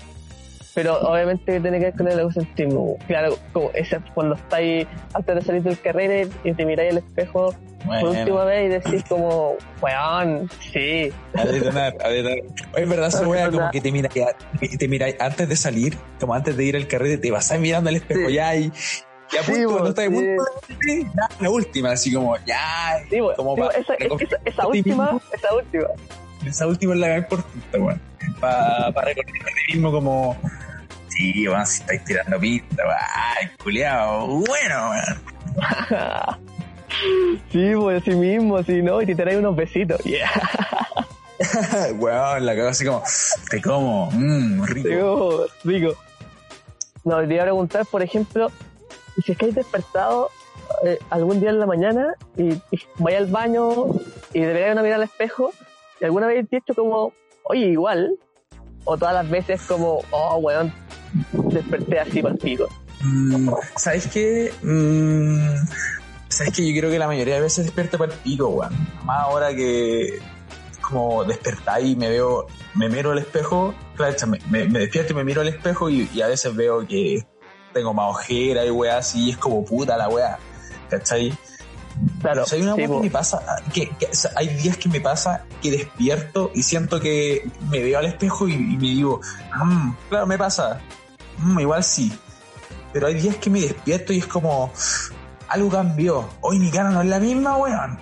Speaker 2: Pero obviamente que tiene que ver con el egocentrismo. Claro, como ese, cuando estáis antes de salir del carrera y te miráis al espejo por última
Speaker 1: Bueno,
Speaker 2: vez y decís como, weón, sí,
Speaker 1: a detonar, a detonar. Es verdad, esa
Speaker 2: Es
Speaker 1: wea como que te miras, te miras antes de salir, como antes de ir al carrete, te vas a mirando al espejo
Speaker 2: Sí.
Speaker 1: ya y, y a
Speaker 2: Sí,
Speaker 1: punto, no estás a
Speaker 2: sí.
Speaker 1: punto de ya, la última, así como, ya,
Speaker 2: sí, weón,
Speaker 1: como
Speaker 2: sí,
Speaker 1: pa-
Speaker 2: esa, es- esa, esa última, esa última.
Speaker 1: Esa última es la más importante, weón. Para pa recordar a ti mismo como. Sí, weón, si estáis tirando pista. Ay, culiao. Bueno, weón. [LAUGHS]
Speaker 2: sí, pues así mismo, sí, ¿no? Y te traes unos besitos, yeah. [LAUGHS]
Speaker 1: weón, la cago así como. Te como. Mmm, rico.
Speaker 2: Digo, rico. No, te iba a preguntar, por ejemplo, si es que hay despertado eh, algún día en la mañana y, y vaya al baño y debería una mirar al espejo, y alguna vez te dicho como, oye, igual, o todas las veces como, oh, weón, desperté así pico.
Speaker 1: Mm, ¿Sabes qué? Mm, ¿Sabes qué? Yo creo que la mayoría de veces despierto pico, weón. Más ahora que. Como despertáis y me veo. Me miro al espejo. Claro, me, me- despierto y me miro al espejo y, a veces veo que tengo más ojera y weá así. Es como puta la weá. ¿Cachai?
Speaker 2: Claro,
Speaker 1: O sea, hay una
Speaker 2: sí,
Speaker 1: que me pasa, que, que- o sea, hay días que me pasa que despierto y siento que me veo al espejo y, y me digo, "Mm, claro, me pasa, Mm, igual sí. Pero hay días que me despierto y es como, algo cambió. Hoy mi cara no es la misma, weón.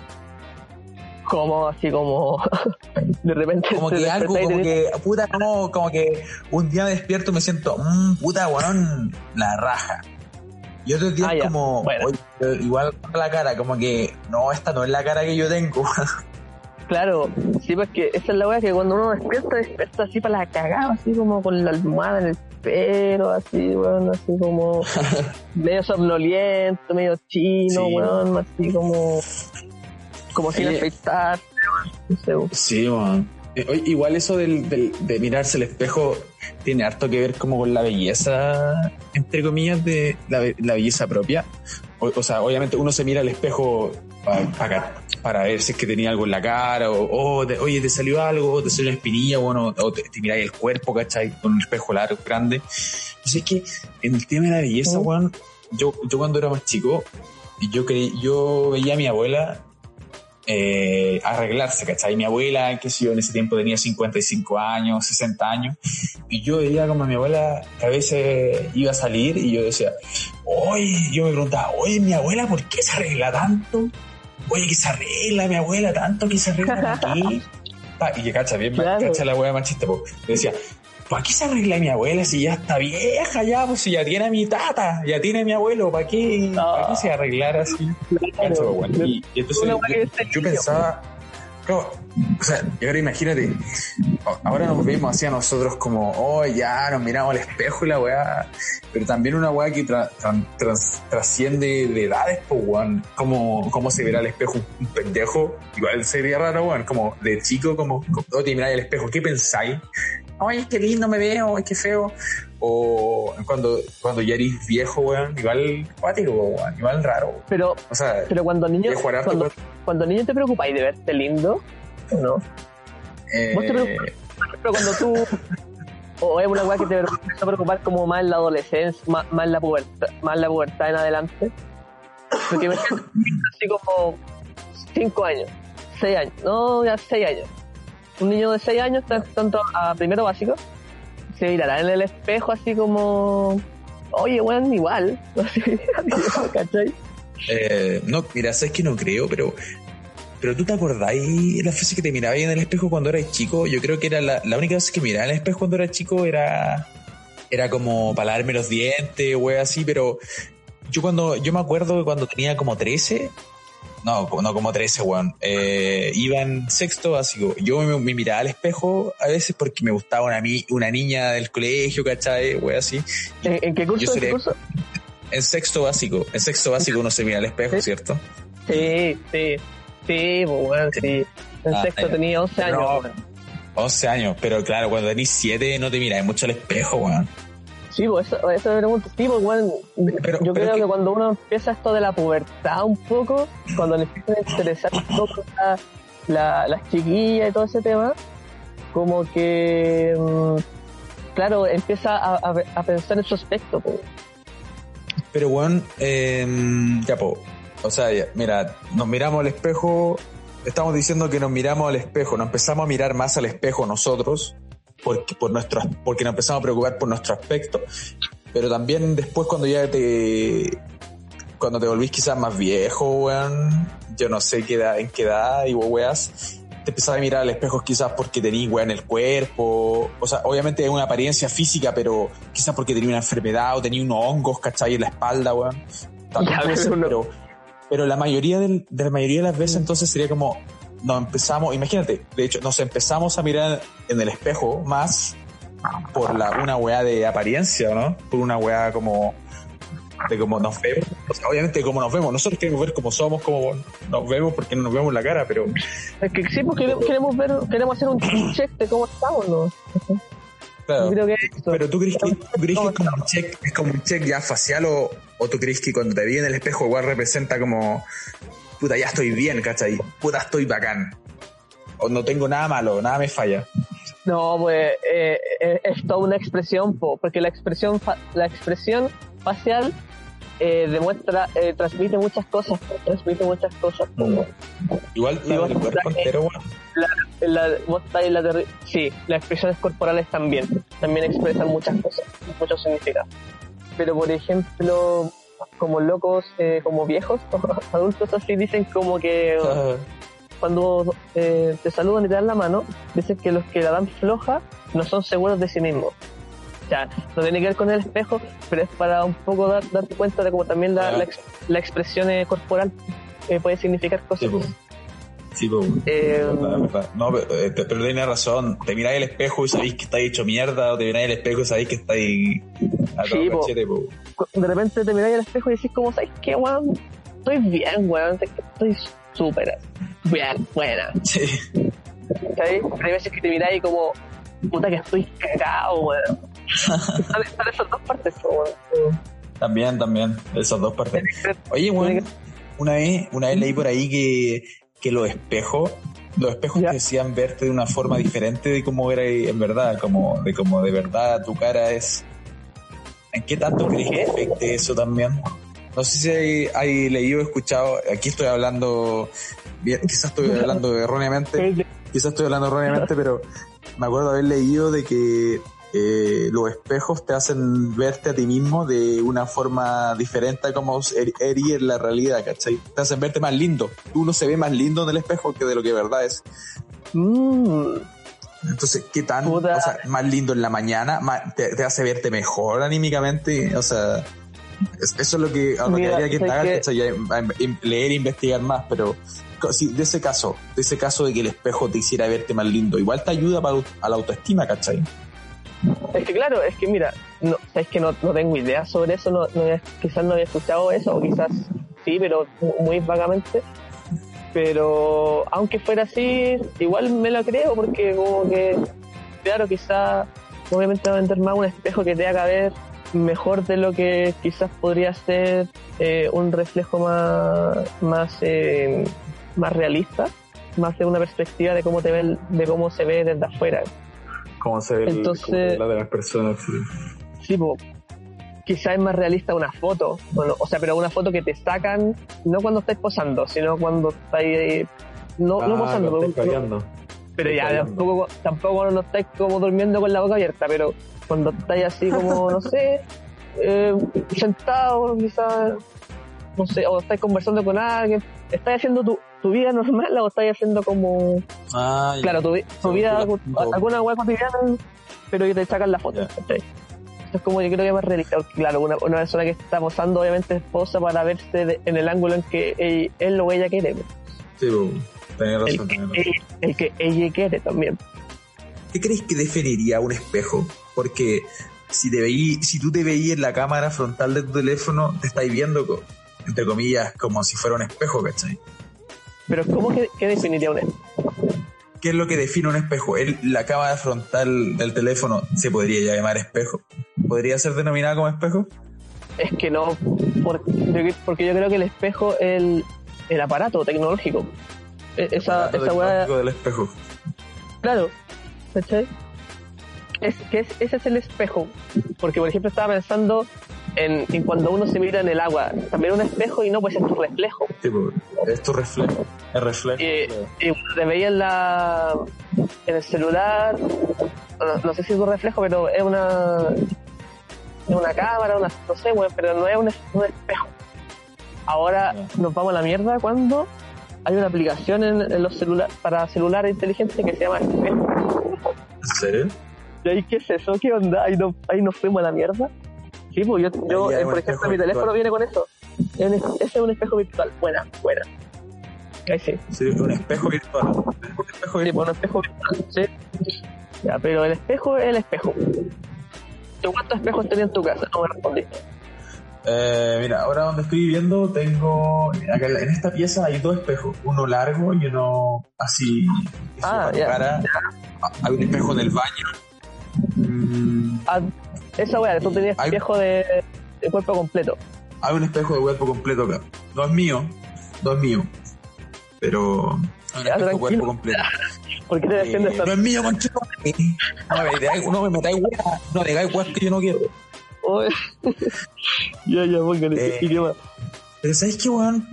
Speaker 2: como así como [LAUGHS] de repente
Speaker 1: Como que algo, como que, puta, no, como que un día me despierto y me siento, mmm, puta, weón, la raja. Y otros días
Speaker 2: Ah,
Speaker 1: como,
Speaker 2: Bueno.
Speaker 1: "Oye, eh, igual la cara, como que, no, esta no es la cara que yo tengo. [LAUGHS]
Speaker 2: Claro, sí, porque esa es la weá que cuando uno despierta, despierta así para la cagada, así como con la almohada en el pelo, así, weón, así como [LAUGHS] medio somnoliento, medio chino,
Speaker 1: Sí.
Speaker 2: weón, así como, como sin
Speaker 1: Oye.
Speaker 2: afeitar, no sé, weón.
Speaker 1: Eh, igual eso del, del- de mirarse al espejo tiene harto que ver como con la belleza, entre comillas, de la, la belleza propia. O, o sea, obviamente uno se mira al espejo pa- pa- para ver si es que tenía algo en la cara, o, o te- oye, te salió algo, te salió una espinilla, bueno, o te, te miráis el cuerpo, ¿cachai? Con un espejo largo, grande. Entonces es que en el tema de la belleza, weón, yo, yo cuando era más chico, yo, creí, yo veía a mi abuela eh, arreglarse, ¿cachai? Mi abuela, que yo, en ese tiempo tenía 55 años, 60 años, y yo veía como mi abuela que a veces iba a salir y yo decía, oye, yo me preguntaba, oye, mi abuela, ¿por qué se arregla tanto? oye, que se arregla mi abuela, tanto que se arregla aquí. [LAUGHS] Y que cacha, bien,
Speaker 2: Claro.
Speaker 1: cacha la weá machista, po. Decía, ¿para qué se arregla mi abuela si ya está vieja ya, pues si ya tiene a mi tata, ya tiene a mi abuelo, ¿para qué, ¿para qué se arreglar así? Y, y entonces yo, pensaba, claro, o sea, y ahora imagínate, ahora nos vemos así a nosotros como, oh, ya, nos miramos al espejo y la weá, pero también una weá que tra- trasciende de edades, pues, weón, como, cómo se verá al espejo un, un pendejo, igual sería raro, weón, como de chico, como, como oh, te miráis al espejo, ¿qué pensáis? Ay, qué lindo me veo, ay, qué feo. O cuando, cuando ya eres viejo, weón, igual cuático, weón, igual raro.
Speaker 2: Pero,
Speaker 1: O sea,
Speaker 2: pero cuando niño, cuando,
Speaker 1: weón.
Speaker 2: cuando niño te preocupáis de verte lindo, ¿no?
Speaker 1: eh,
Speaker 2: vos te preocupas. Pero cuando tú, o es una weá que te empieza a preocupar como más en la adolescencia, más, más en la pubertad, más en la pubertad en adelante. Porque me siento así como 5 años, 6 años, no, ya 6 años. Un niño de 6 años está entrando a primero básico, se mirará en el espejo así como, oye, weón, igual. [LAUGHS] ¿cachai?
Speaker 1: Eh, no, mira, sabes que no creo, pero pero tú te acordáis las veces que te mirabas en el espejo cuando eras chico. Yo creo que era la, la única vez que miraba en el espejo cuando era chico era era como para lavarme los dientes, wey, así, pero yo cuando yo me acuerdo que cuando tenía como 13 no, no como 13, weón. Eh, iba en sexto básico. Yo me, me miraba al espejo a veces porque me gustaba una, mi- una niña del colegio, ¿cachai? Wey, así.
Speaker 2: ¿En, en qué curso?
Speaker 1: Yo
Speaker 2: ¿En qué curso?
Speaker 1: En sexto básico. En sexto básico uno se mira al espejo. ¿cierto?
Speaker 2: Sí, sí, sí, pues weón, sí. En
Speaker 1: Ah,
Speaker 2: sexto tenía 11 años,
Speaker 1: No.
Speaker 2: weón.
Speaker 1: 11 años, pero claro, cuando tenés 7 no te miras mucho al espejo, weón.
Speaker 2: Sí, pues eso, eso me pregunto. Sí, pues bueno,
Speaker 1: Pero-
Speaker 2: yo
Speaker 1: pero
Speaker 2: creo
Speaker 1: que-
Speaker 2: que... cuando uno empieza esto de la pubertad un poco, cuando le empiezan a interesar un poco la- la- las chiquillas y todo ese tema, como que, mm, claro, empieza a, a- a pensar en su aspecto. pues.
Speaker 1: Pero, weón, eh, ya, po. O sea, ya, mira, nos miramos al espejo, estamos diciendo que nos miramos al espejo, nos empezamos a mirar más al espejo nosotros, porque, por nuestro, porque nos empezamos a preocupar por nuestro aspecto, pero también después cuando ya te, cuando te volvís quizás más viejo, weón, yo no sé qué edad, en qué edad, y weas, te empezás a mirar al espejo quizás porque tenís weón el cuerpo, o sea, obviamente es una apariencia física, pero quizás porque tenía una enfermedad o tenía unos hongos, ¿cachai? En la espalda, weón. También ser, [LAUGHS]
Speaker 2: pero
Speaker 1: pero, pero la mayoría del- de la mayoría de las veces entonces sería como nos empezamos, imagínate, de hecho, nos empezamos a mirar en el espejo más por la, una weá de apariencia, ¿no? Por una weá como de cómo nos vemos. O sea, obviamente como nos vemos, nosotros queremos ver cómo somos, cómo nos vemos porque no nos vemos la cara, pero
Speaker 2: Es que sí, pues queremos, ver, queremos hacer un check de cómo estamos, ¿no?
Speaker 1: claro.
Speaker 2: Yo creo que es esto.
Speaker 1: Pero tú crees que, tú crees que es como un check, es como un check ya facial o, o tú crees que cuando te vi en el espejo igual representa como puta ya estoy bien, ¿cachai? Puta estoy bacán. O no tengo nada malo, nada me falla.
Speaker 2: No, pues eh, eh, es toda una expresión, po, porque la expresión, fa- la expresión facial eh, demuestra, eh, transmite muchas cosas, transmite muchas cosas. po.
Speaker 1: Mm. Igual la
Speaker 2: vos-
Speaker 1: cuerpo entero.
Speaker 2: La, la- vos la sí, las expresiones corporales también, también expresan muchas cosas, muchos significados. Pero por ejemplo, como locos, eh, como viejos, [LAUGHS] adultos así dicen como que cuando eh, te saludan y te dan la mano, dicen que los que la dan floja no son seguros de sí mismos. O sea, no tiene que ver con el espejo, pero es para un poco dar, darte cuenta de cómo también la, la, ex- la expresión eh, corporal eh, puede significar
Speaker 1: Sí,
Speaker 2: cosas.
Speaker 1: Sí.
Speaker 2: Eh,
Speaker 1: Verdad, verdad. No, pero, eh, pero tienes razón. Te miráis al espejo y sabéis que estáis hecho mierda, o te miráis al espejo y sabéis que estáis a todo
Speaker 2: Sí, po.
Speaker 1: cachete, po.
Speaker 2: cu- de repente te miráis al espejo y decís como, ¿sabes qué, weón? Estoy bien, weón, estoy súper bien, buena.
Speaker 1: Sí.
Speaker 2: ¿Sabes? Hay veces que te miráis como, puta que estoy cagado, weón. Están esas dos partes, weón.
Speaker 1: También, también. Esas dos partes. Oye, weón, una vez, una vez leí por ahí que, que los espejos, los espejos
Speaker 2: Ya.
Speaker 1: te decían verte de una forma diferente de cómo era en verdad, como de como de verdad tu cara es. ¿En qué tanto crees que afecte eso también? No sé si hay, hay leído, escuchado, aquí estoy hablando, [LAUGHS] quizás estoy hablando erróneamente, quizás estoy hablando erróneamente, pero me acuerdo haber leído de que eh, los espejos te hacen verte a ti mismo de una forma diferente a como er- eres la realidad, ¿cachai? Te hacen verte más lindo. Uno se ve más lindo en el espejo que de lo que de verdad es.
Speaker 2: Mm,
Speaker 1: Entonces, ¿qué tan, o sea, más lindo en la mañana? más- te, te hace verte mejor anímicamente? O sea, es- eso es lo que, a lo que
Speaker 2: Mira,
Speaker 1: habría que ¿cachai? A- a- a- leer e investigar más, pero sí, de ese caso, de ese caso de que el espejo te hiciera verte más lindo, igual te ayuda para, a la autoestima, ¿cachai?
Speaker 2: Es que claro, es que mira, no, es que no, no tengo idea sobre eso, no, no quizás no había escuchado eso, o quizás sí, pero mu- muy vagamente. Pero aunque fuera así, igual me lo creo porque como que, claro, quizás obviamente va a vender más un espejo que te haga ver mejor de lo que quizás podría ser eh, un reflejo más, más, eh, más realista, más de una perspectiva de cómo te ve, de cómo se ve desde afuera.
Speaker 1: Como se ve
Speaker 2: Entonces-
Speaker 1: la de las personas. sí.
Speaker 2: Po, quizás es más realista una foto, bueno, o sea, pero una foto que te sacan no cuando estáis posando, sino cuando estáis no, no
Speaker 1: Ah,
Speaker 2: posando, pero, pero ya tampoco, tampoco no estáis como durmiendo con la boca abierta, pero cuando estáis así como, [LAUGHS] no sé, eh, sentado, quizás, no sé, o estáis conversando con alguien, estáis haciendo tu, tu vida normal o estáis haciendo como,
Speaker 1: Ah,
Speaker 2: claro, tu, vida, alguna hueá cotidiana, pero que te sacan la foto. Es como yo creo que es más realista. Claro, una, una persona que está posando obviamente es posa para verse de- en el ángulo en que él, él o ella quiere.
Speaker 1: Sí, po, tenés razón,
Speaker 2: El,
Speaker 1: tenés razón.
Speaker 2: el- el que ella quiere también.
Speaker 1: ¿Qué crees que definiría un espejo? Porque si, te veí, si tú te veías en la cámara frontal de tu teléfono, te estáis viendo, entre comillas, como si fuera un espejo, ¿cachai?
Speaker 2: Pero ¿cómo que, que definiría un espejo?
Speaker 1: ¿Qué es lo que define un espejo? El- la cámara frontal del teléfono se podría llamar espejo. ¿Podría ser denominada como espejo?
Speaker 2: Es que no, porque, porque yo creo que el espejo es el, el aparato tecnológico. E- Esa,
Speaker 1: Aparato
Speaker 2: esa
Speaker 1: tecnológico del espejo.
Speaker 2: claro, ¿cachai? Es que es- ese es el espejo. Porque, por ejemplo, estaba pensando en, en cuando uno se mira en el agua. También un espejo y no, pues es tu reflejo.
Speaker 1: Tipo, es tu reflejo. El reflejo.
Speaker 2: Y, y te veía en la en el celular, no, no sé si es un reflejo, pero es una es una cámara, una, no sé, weón, pero no es un, un espejo. Ahora nos vamos a la mierda cuando hay una aplicación en, en los celulares para celulares inteligentes que se llama espejo.
Speaker 1: ¿En serio?
Speaker 2: ¿Y ahí qué es eso? ¿Qué onda? Ahí, no, ahí nos fuimos a la mierda. Sí, pues yo, yo eh, por ejemplo, mi teléfono
Speaker 1: virtual.
Speaker 2: viene con eso. Es un- Ese es un espejo virtual. Buena, buena. Ahí sí.
Speaker 1: Sí, un espejo virtual. Un espejo
Speaker 2: Sí,
Speaker 1: virtual.
Speaker 2: pues un espejo virtual, sí. Ya, pero el espejo es el espejo. ¿Tú cuántos espejos tenías en tu casa? No me respondiste.
Speaker 1: Eh, mira, ahora donde estoy viviendo tengo... Acá en esta pieza hay dos espejos. Uno largo y uno así...
Speaker 2: Ah, ya.
Speaker 1: cara. Hay un espejo en el baño. Mm,
Speaker 2: Ah, esa weá, tú tenías
Speaker 1: Hay-
Speaker 2: espejo de, de cuerpo completo.
Speaker 1: hay un espejo de cuerpo completo acá. No es mío. No es mío. Pero... Hay un
Speaker 2: Ya,
Speaker 1: espejo de cuerpo completo. [LAUGHS]
Speaker 2: ¿Por qué te defiendes
Speaker 1: Eh,
Speaker 2: tanto?
Speaker 1: no es mío, conchito. No me no me metáis weá. No digáis weá que yo no quiero.
Speaker 2: Oye. [LAUGHS] ya, ya, póngale.
Speaker 1: Eh,
Speaker 2: ¿Y qué más?
Speaker 1: Pero ¿sabes qué, weón?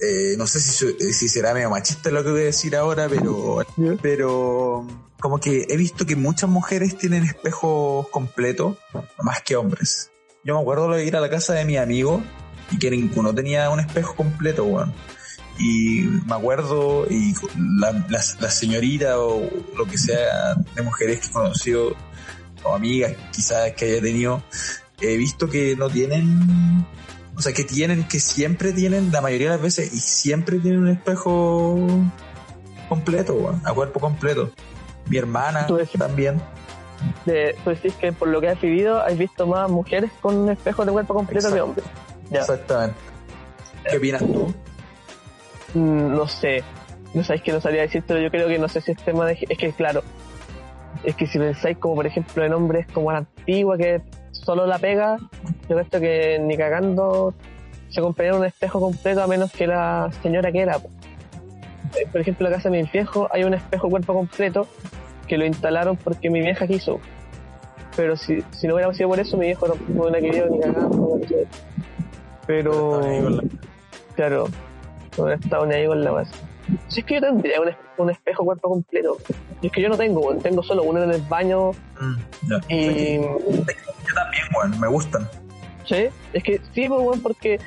Speaker 1: Eh, no sé si, si será medio machista lo que voy a decir ahora, pero, pero como que he visto que muchas mujeres tienen espejos completos más que hombres. Yo me acuerdo de ir a la casa de mi amigo y que ninguno tenía un espejo completo, weón. Y me acuerdo, y la, la, señorita o lo que sea de mujeres que he conocido, o amigas quizás que haya tenido, he visto que no tienen o sea, que tienen, que siempre tienen, la mayoría de las veces, y siempre tienen un espejo completo, a cuerpo completo. Mi hermana
Speaker 2: Tú decís-
Speaker 1: también.
Speaker 2: De, tú decís que por lo que has vivido, has visto más mujeres con un espejo de cuerpo completo que hombres. Ya.
Speaker 1: Exactamente. ¿Qué opinas tú?
Speaker 2: Mm, no sé. No sabéis que no sabría decir, pero yo creo que no sé si es tema de. Es que, claro. Es que si pensáis, como por ejemplo, en hombres como la antigua, que solo la pega, yo creo que ni cagando se compraría un espejo completo a menos que la señora que era. Eh, Por ejemplo, en la casa de mi viejo hay un espejo cuerpo completo que lo instalaron porque mi vieja quiso. Pero si, si no hubiera sido por eso, mi viejo no, hubiera querido ni cagando. Pero.
Speaker 1: Ahí
Speaker 2: Claro, no he estado ni ahí con la base. Si es que yo tendría un, un espejo cuerpo completo. Y es que yo no tengo, tengo solo uno en el baño
Speaker 1: Ya.
Speaker 2: y...
Speaker 1: Yo también, weón, me gustan.
Speaker 2: ¿Sí? Es que sí, pues, weón, porque,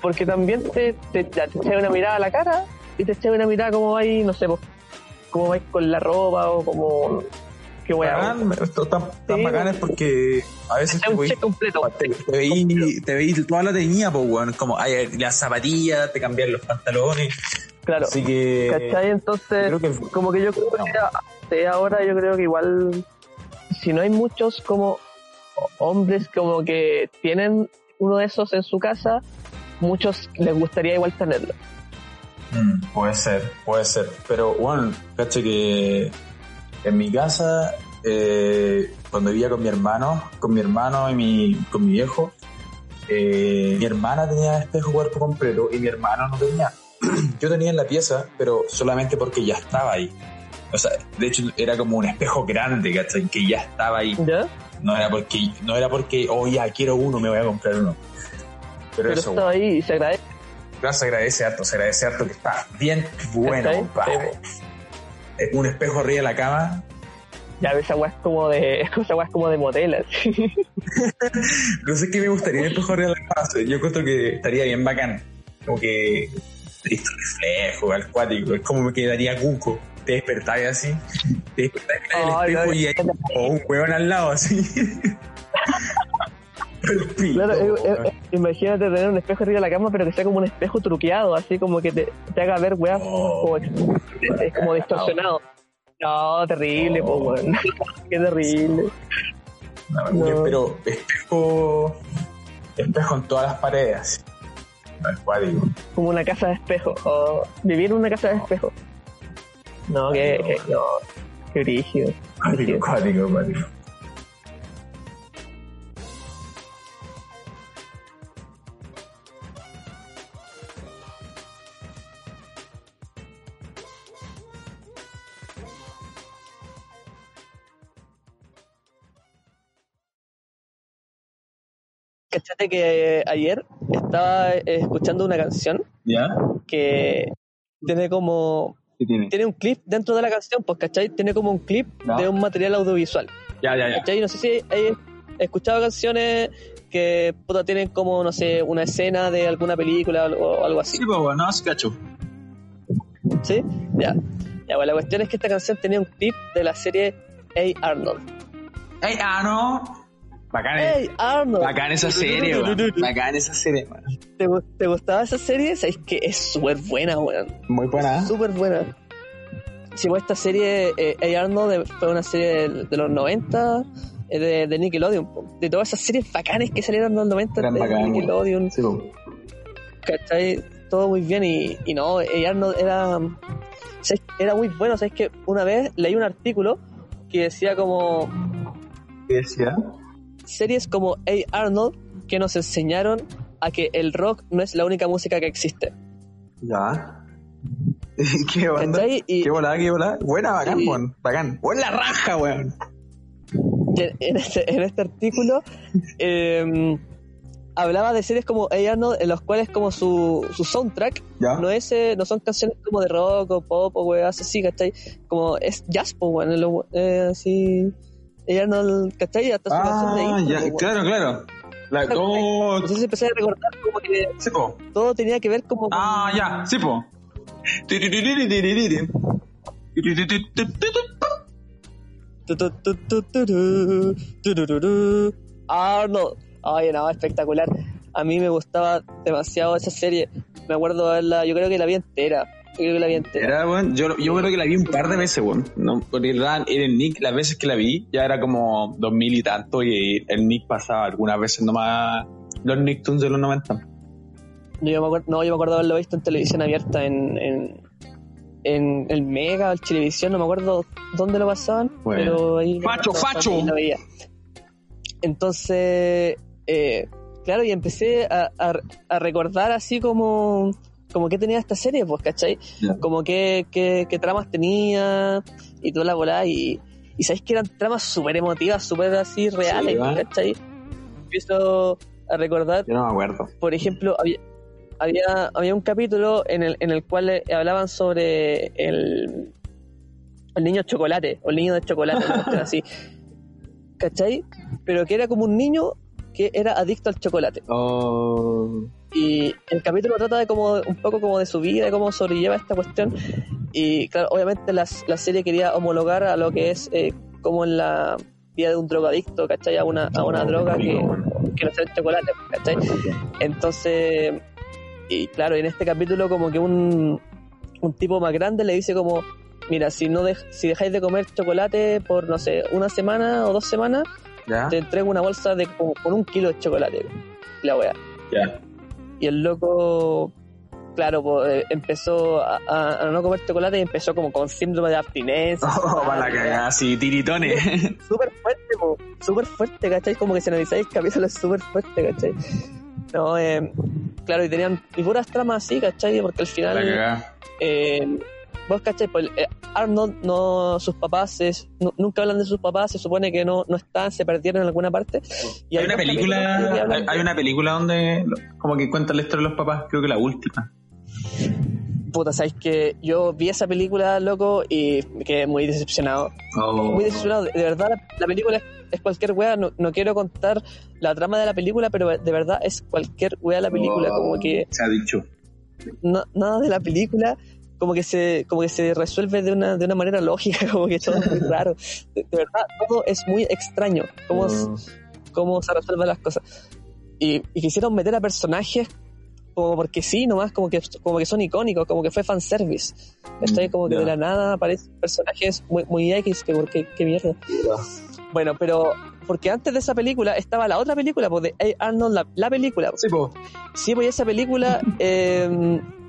Speaker 2: porque también te, te, te echas una mirada a la cara y te echas una mirada como vais, no sé, pues, como vais con la ropa o como... Qué weá.
Speaker 1: Esto tan, tan
Speaker 2: Sí,
Speaker 1: bacanes porque a veces
Speaker 2: Es
Speaker 1: te voy-
Speaker 2: completo.
Speaker 1: te, te veí, te veí toda la teñida, pues, weón. Como, ay, las zapatillas, te cambian los pantalones.
Speaker 2: Claro.
Speaker 1: Así que.
Speaker 2: ¿Cachai? Entonces,
Speaker 1: que-
Speaker 2: como que yo creo
Speaker 1: no.
Speaker 2: que ahora yo creo que igual, si no hay muchos como hombres como que tienen uno de esos en su casa, muchos les gustaría igual tenerlo.
Speaker 1: Mm, puede ser, puede ser. Pero, bueno, caché que en mi casa, eh, cuando vivía con mi hermano, con mi hermano y mi, con mi viejo, eh, mi hermana tenía espejo cuerpo completo y mi hermano no tenía. [CLEARS THROAT] Yo tenía en la pieza, pero solamente porque ya estaba ahí. O sea, de hecho era como un espejo grande, ¿cachai? Que ya estaba ahí.
Speaker 2: ¿Ya?
Speaker 1: No era porque, no era porque, oh ya, quiero uno, me voy a comprar uno. Pero,
Speaker 2: Pero
Speaker 1: eso,
Speaker 2: ahí y se agradece.
Speaker 1: Se agradece harto, se agradece harto que está bien bueno, compadre. Es un espejo arriba de la cama.
Speaker 2: Ya esa weá es como de, [LAUGHS] esa es como de motel. [LAUGHS]
Speaker 1: No sé qué me gustaría un espejo arriba de la cama. Yo creo que estaría bien bacán. Como que listo reflejo, al cuático. Es como me quedaría cuco. Te despertáis así. Te despertáis en el espejo
Speaker 2: no,
Speaker 1: y hay como un hueón al lado así. [LAUGHS]
Speaker 2: Claro, eh, eh, eh, imagínate tener un espejo arriba de la cama, pero que sea como un espejo truqueado, así como que te, te haga ver weá
Speaker 1: Oh,
Speaker 2: como, es como distorsionado. No, terrible,
Speaker 1: Oh. [LAUGHS]
Speaker 2: Qué terrible.
Speaker 1: No,
Speaker 2: no.
Speaker 1: Pero espejo. Espejo en todas las paredes. Al cuático.
Speaker 2: Como una casa de espejo. O vivir en una casa de espejo. No, que, que- no, qué brígido. Cachate que ayer estaba eh, escuchando una canción
Speaker 1: ¿Ya?
Speaker 2: que tiene como.
Speaker 1: ¿Qué tiene?
Speaker 2: Tiene un clip dentro de la canción, pues, ¿cachai? Tiene como un clip
Speaker 1: No.
Speaker 2: de un material audiovisual.
Speaker 1: Ya, ya, ya.
Speaker 2: ¿Cachai? No sé si hay escuchado canciones que puta, tienen como, no sé, una escena de alguna película o algo así.
Speaker 1: Sí, pues, bueno, no, sí, cacho.
Speaker 2: ¿Sí? Ya. Ya, bueno, la cuestión es que esta canción tenía un clip de la serie Hey Arnold.
Speaker 1: ¡Ey, ah, no! Bacán,
Speaker 2: Hey Arnold.
Speaker 1: bacán esa serie, weón. Bacán esa serie, weón.
Speaker 2: ¿Te, gu- te gustaba esa serie? Sabes que es súper buena, weón.
Speaker 1: Muy buena. ¿eh?
Speaker 2: Súper buena. Sí, pues esta serie, eh, Hey Arnold, eh, fue una serie de, de los 90 eh, de, de Nickelodeon. De todas esas series bacanes que salieron en los 90
Speaker 1: Eran
Speaker 2: de. Nickelodeon.
Speaker 1: Sí.
Speaker 2: ¿cachai? Todo muy bien y, y no, eh, Arnold era, era muy bueno, ¿sabes? que Una vez leí un artículo que decía como
Speaker 1: ¿Qué decía?
Speaker 2: Series como Hey Arnold que nos enseñaron a que el rock no es la única música que existe.
Speaker 1: Ya. [LAUGHS] ¿Qué onda? ¿Qué volada, qué volada? Buena, bacán,
Speaker 2: y-.
Speaker 1: Bacán. Buena raja, weón.
Speaker 2: en este, en este artículo [LAUGHS] eh, hablaba de series como Hey Arnold en los cuales como su, su soundtrack
Speaker 1: Ya.
Speaker 2: no es eh, no son canciones como de rock o pop o weas así, ¿cachai? Como es jazz, pues bueno, eh, así ella no, ¿cachai? Hasta su ah, de intro,
Speaker 1: ya, claro, claro. La.
Speaker 2: Entonces empecé a recordar como que
Speaker 1: sí,
Speaker 2: todo tenía que ver como...
Speaker 1: Ah, ya, sí, po.
Speaker 2: Arnold. Ay, no, espectacular. A mí me gustaba demasiado esa serie. Me acuerdo de verla, yo creo que la vi entera. Yo creo que la vi entera.
Speaker 4: Era, weón, yo, yo creo que la vi un par de veces, weón. No, porque en el Nick, las veces que la vi, ya era como 2000 y tanto, y el Nick pasaba algunas veces nomás los Nicktoons de los 90.
Speaker 2: Yo me acuerdo, no, yo me acuerdo haberlo visto en televisión abierta, en, en, en el Mega, el Televisión, no me acuerdo dónde lo pasaban,
Speaker 4: Bueno.
Speaker 2: pero ahí...
Speaker 4: ¡Facho, facho!
Speaker 2: lo veía. Entonces, eh, claro, y empecé a, a, a recordar así como, como que tenía esta serie, pues, ¿cachai? Como que, que, que tramas tenía y toda la volada, y, y sabéis que eran tramas súper emotivas, súper así reales,
Speaker 4: ¿va?
Speaker 2: ¿cachai? Empiezo a recordar
Speaker 4: Yo no me acuerdo.
Speaker 2: por ejemplo, había, había, había un capítulo en el, en el cual hablaban sobre el, el niño chocolate, o el niño de chocolate, así. [LAUGHS] ¿Cachai? Pero que era como un niño que era adicto al chocolate.
Speaker 1: Oh.
Speaker 2: Y el capítulo trata de como un poco como de su vida, de cómo sobrelleva esta cuestión. Y claro, obviamente la, la serie quería homologar a lo que es eh, como en la vida de un drogadicto, ¿cachai? A una, a una droga que, que no sea el chocolate, ¿cachai? Entonces, y claro, en este capítulo como que un, un tipo más grande le dice como, mira, si no dej- si dejáis de comer chocolate por, no sé, una semana o dos semanas,
Speaker 1: ¿Ya?
Speaker 2: te entrego una bolsa de como con un kilo de chocolate. La wea.
Speaker 1: Ya.
Speaker 2: Y el loco, claro, pues, empezó a, a- a no comer chocolate y empezó como con síndrome de abstinencia. [LAUGHS]
Speaker 1: Oh, para la cagada, así, tiritones. [LAUGHS]
Speaker 2: Súper fuerte, po, súper fuerte, ¿cachai? Como que si analizáis el capítulo es súper fuerte, ¿cachai? No, eh, claro, y tenían y puras tramas así, ¿cachai? Porque al final, eh, vos, ¿cachai? Pues, eh, Arnold, no, sus papás, es- nu- nunca hablan de sus papás, se supone que no, no están, se perdieron en alguna parte. Y
Speaker 1: Hay una película, hay, una película donde como que cuenta la historia de los papás, creo que la última.
Speaker 2: Puta, sabéis que yo vi esa película, loco, y me quedé muy decepcionado.
Speaker 1: Oh.
Speaker 2: Muy decepcionado. De, de verdad, la, la película es, es cualquier wea. No, no quiero contar la trama de la película, pero de verdad es cualquier wea la película.
Speaker 1: Oh.
Speaker 2: Como que
Speaker 1: Se ha dicho.
Speaker 2: no- nada de la película como que se como que se resuelve de una de una manera lógica [LAUGHS] como que todo es muy raro de, de verdad todo es muy extraño cómo,
Speaker 1: Oh.
Speaker 2: cómo se resuelven las cosas y, y quisieron meter a personajes como porque sí nomás como que como que son icónicos como que fue fanservice estoy como que
Speaker 1: ya.
Speaker 2: de la nada aparecen personajes muy, muy X que porque qué mierda bueno pero porque antes de esa película estaba la otra película pues de Hey Arnold la, la película
Speaker 1: Sí, po.
Speaker 2: Sí, pues esa película eh, [LAUGHS]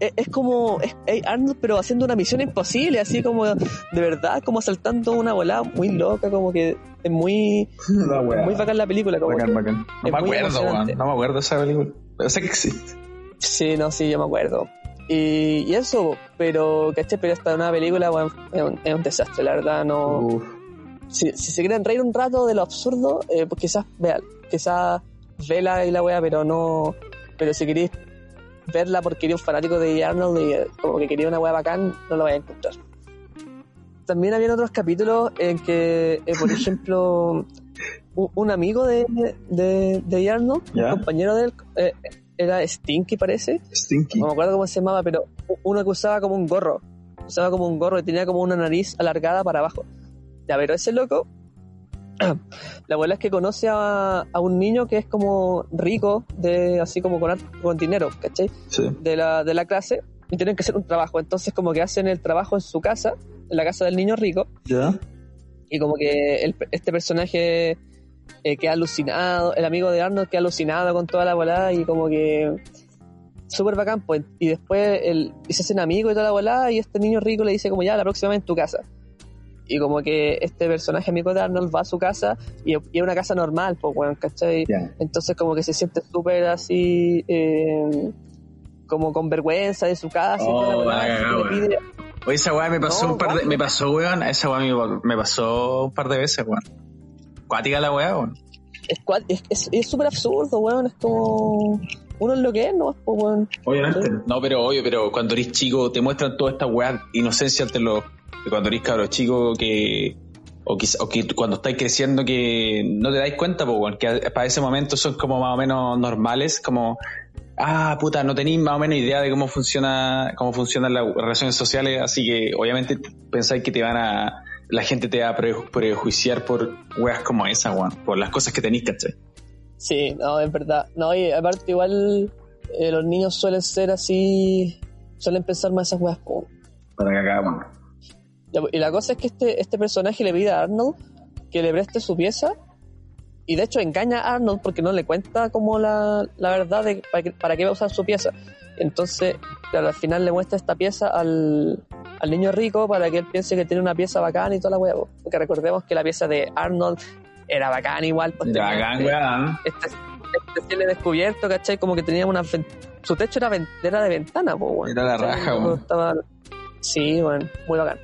Speaker 2: es, es como es, es Arnold, pero haciendo una misión imposible, así como de verdad, como saltando una volada muy loca, como que es muy, [LAUGHS]
Speaker 1: La wea.
Speaker 2: muy bacán la película. Como
Speaker 1: Bacán, bacán. No me acuerdo. No me acuerdo de esa película. Pero sé que existe.
Speaker 2: Sí, no, sí, yo me acuerdo. Y, y eso, pero, ¿cachai? Pero esta nueva película, bueno, es, un, es un desastre, la verdad, no...
Speaker 1: Uf.
Speaker 2: Si, si se quieren reír un rato de lo absurdo, eh, pues quizás vean, quizás vela y la wea, pero no... Pero si queréis verla porque eres un fanático de Arnold y eh, como que quería una wea bacán, no lo vais a encontrar. También habían otros capítulos en que, eh, por [LAUGHS] ejemplo, un, un amigo de, de, de Arnold,
Speaker 1: Ya.
Speaker 2: un compañero de él, eh, era Stinky parece,
Speaker 1: Stinky.
Speaker 2: no me acuerdo cómo se llamaba, pero uno que usaba como un gorro. Usaba como un gorro y tenía como una nariz alargada para abajo. Ya, pero ese loco, [CLEARS THROAT] la abuela es que conoce a, a un niño que es como rico, de así como con, dinero, ¿cachai?
Speaker 1: Sí.
Speaker 2: De la, de la clase y tienen que hacer un trabajo. Entonces como que hacen el trabajo en su casa, en la casa del niño rico,
Speaker 1: ¿Ya?
Speaker 2: y como que el- este personaje eh, queda alucinado, el amigo de Arnold queda alucinado con toda la volada y como que súper bacán, pues. Y después el, y se hacen amigos y toda la volada y este niño rico le dice como ya, la próxima vez en tu casa. Y como que este personaje amigo de Arnold va a su casa y, y es una casa normal, pues, weón, ¿cachai? Entonces como que se siente súper así, eh, como con vergüenza de su casa y
Speaker 1: Oh,
Speaker 2: toda la pide-
Speaker 1: Oye, esa weá me pasó
Speaker 2: No,
Speaker 1: un par de... Me pasó, weón. Esa weá me, me pasó un par de veces, weón. Cuática la weá, weón.
Speaker 2: es es súper absurdo, weón. Es como. Uno es lo que es, ¿no? Pues, weón.
Speaker 1: Obviamente. No, pero obvio, pero cuando eres chico te muestran toda esta weá inocencia ante los... Cuando eres cabro chico que... O, quizá- o que tú- cuando estás creciendo que no te dais cuenta, pues, que para ese momento son como más o menos normales, como... Ah, puta, no tenéis más o menos idea de cómo funciona cómo funcionan las relaciones sociales, así que obviamente pensáis que te van a... La gente te va a preju- prejuiciar por weas como esa, weón, por las cosas que tenéis, ¿cachai?
Speaker 2: Sí, no, es verdad. No, y aparte, igual. eh, los niños suelen ser así. Suelen pensar más esas weas, po.
Speaker 1: Para que acá.
Speaker 2: Y la cosa es que este, este personaje le pide a Arnold que le preste su pieza. Y de hecho engaña a Arnold porque no le cuenta como la, la verdad de para qué, para qué va a usar su pieza. Entonces, claro, al final le muestra esta pieza al, al niño rico para que él piense que tiene una pieza bacana y toda la po. Porque recordemos que la pieza de Arnold era bacana igual. Pues,
Speaker 1: acá,
Speaker 2: este-
Speaker 1: weón.
Speaker 2: este, este cielo descubierto, ¿cachai? Como que tenía una... Su techo era, era de ventana, pues, bueno.
Speaker 1: Era la raja, weón.
Speaker 2: Estaba... Sí, bueno, muy bacán.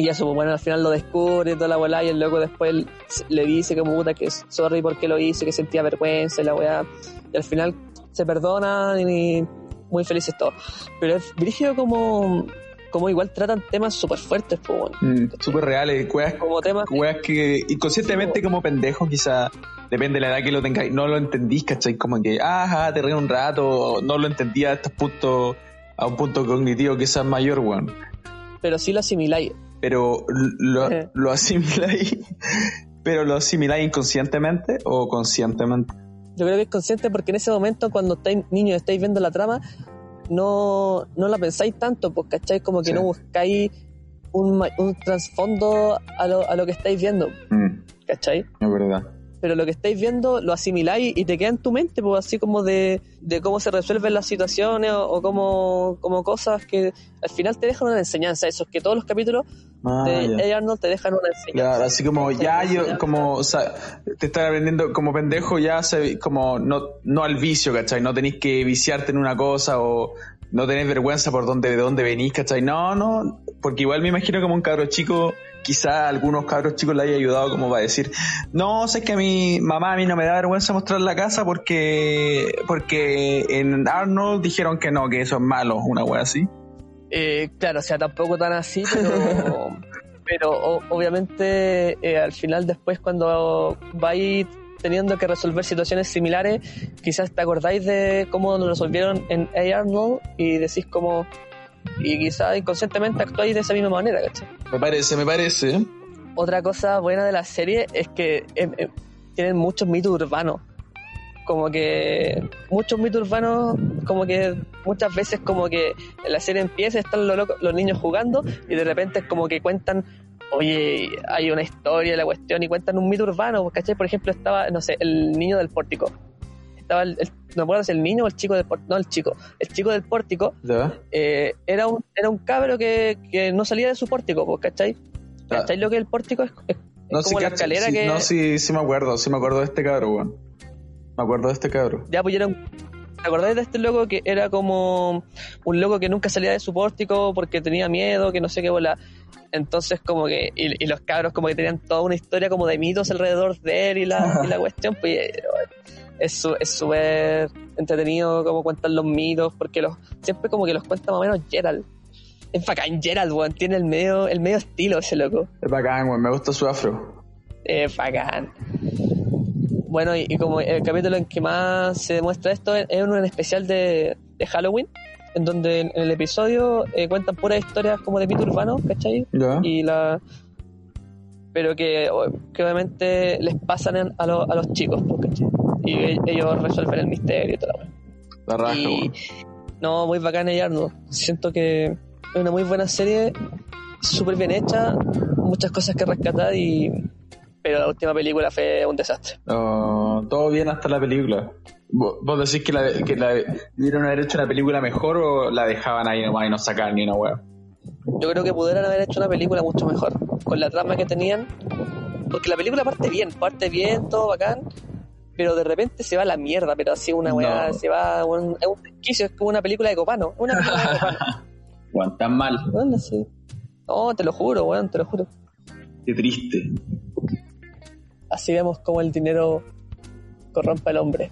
Speaker 2: Y eso, pues, bueno, al final lo descubre toda la weá, y el loco después le dice que puta que sorry porque lo hice, que sentía vergüenza y la weá. Y al final se perdonan y muy felices todos. Pero es brígido como, como igual tratan temas súper fuertes, pues, bueno.
Speaker 1: Mm, súper reales, weas,
Speaker 2: Como temas
Speaker 1: weas que inconscientemente como pendejo quizá depende de la edad que lo tengáis, no lo entendís, ¿cachai? Como que, ajá, te ríes un rato, no lo entendía a estos puntos, a un punto cognitivo quizás mayor, weón.
Speaker 2: pero sí lo asimiláis.
Speaker 1: Pero lo, lo asimiláis, [LAUGHS] pero lo asimiláis inconscientemente o conscientemente.
Speaker 2: Yo creo que es consciente porque en ese momento, cuando estáis niños estáis viendo la trama, no, no la pensáis tanto, pues, ¿cachai? Como que
Speaker 1: Sí.
Speaker 2: no buscáis un, un trasfondo a lo, a lo que estáis viendo,
Speaker 1: Mm,
Speaker 2: ¿cachai?
Speaker 1: es verdad.
Speaker 2: Pero lo que estáis viendo lo asimiláis y te queda en tu mente, pues, así como de, de cómo se resuelven las situaciones o, o como, como cosas que al final te dejan una enseñanza. Eso es que todos los capítulos
Speaker 1: Ah,
Speaker 2: de
Speaker 1: ya.
Speaker 2: A. Arnold te dejan una enseñanza.
Speaker 1: Claro, así como ya yo, como, o sea, te están aprendiendo como pendejo ya, se, como no, no al vicio, ¿cachai? No tenéis que viciarte en una cosa o no tenés vergüenza por dónde, de dónde venís, ¿cachai? No, no, porque igual me imagino como un cabro chico, quizá a algunos cabros chicos le haya ayudado como para decir, no, sé que a mi mamá a mí no me da vergüenza mostrar la casa porque, porque en Arnold dijeron que no, que eso es malo, una wea así.
Speaker 2: Eh, claro, o sea, tampoco tan así, pero, [LAUGHS] pero o- obviamente eh, al final después cuando vais teniendo que resolver situaciones similares, quizás te acordáis de cómo lo resolvieron en A. Arnold y decís como... Y quizás inconscientemente actuáis de esa misma manera, ¿cachai?
Speaker 1: Me parece, me parece.
Speaker 2: Otra cosa buena de la serie es que eh, eh, tienen muchos mitos urbanos. Como que muchos mitos urbanos, como que muchas veces como que la serie empieza, están los, locos- los niños jugando y de repente es como que cuentan, oye, hay una historia la cuestión y cuentan un mito urbano, ¿cachai? Por ejemplo, estaba, no sé, el niño del pórtico. Estaba el, el- no me acuerdo si el niño o el chico del pórtico, no, el chico. El chico del pórtico eh, era, un, era un cabro que, que no salía de su pórtico, pues, ¿cachai?
Speaker 1: Ah.
Speaker 2: ¿Cachai lo que el pórtico? Es,
Speaker 1: No, sí,
Speaker 2: como la
Speaker 1: cacho,
Speaker 2: escalera
Speaker 1: sí,
Speaker 2: que...
Speaker 1: no, sí, sí me acuerdo, sí me acuerdo de este cabro, weón. Me acuerdo de este cabro.
Speaker 2: Ya, pues era un- ¿Te acordáis de este loco que era como un loco que nunca salía de su pórtico porque tenía miedo, que no sé qué bola? Entonces como que, y, y los cabros como que tenían toda una historia como de mitos alrededor de él y la, y la [LAUGHS] cuestión, pues es su- es súper entretenido como cuentan los mitos, porque los siempre como que los cuenta más o menos Gerald. Es bacán Gerald, weón, tiene el medio, el medio estilo ese loco.
Speaker 1: Es bacán, weón, me gusta su afro.
Speaker 2: Eh, bacán. Bueno, y, y como el capítulo en que más se demuestra esto es es uno en especial de, de Halloween, en donde en, en el episodio eh, cuentan puras historias como de mito urbano, ¿cachai? Y la... Pero que, que obviamente les pasan a, lo- a los chicos, pues, ¿cachai? Y e- ellos resuelven el misterio y toda la
Speaker 1: raja,
Speaker 2: Y no, muy bacán y Arnold. Siento que es una muy buena serie, súper bien hecha, muchas cosas que rescatar y... Pero la última película fue un desastre.
Speaker 1: Oh, todo bien hasta la película. ¿Vos decís que la, que la dieron haber hecho una película mejor o la dejaban ahí nomás y no sacaban ni una weá?
Speaker 2: Yo creo que pudieran haber hecho una película mucho mejor, con la trama que tenían, porque la película parte bien, parte bien, todo bacán, pero de repente se va a la mierda, pero así una weá,
Speaker 1: No.
Speaker 2: se va, un, es un desquicio, es como una película de Copano, una película de Copano. [LAUGHS]
Speaker 1: Tan mal.
Speaker 2: Sí. No, te lo juro, weón, te lo juro.
Speaker 1: Qué triste.
Speaker 2: Así vemos como el dinero corrompe al hombre.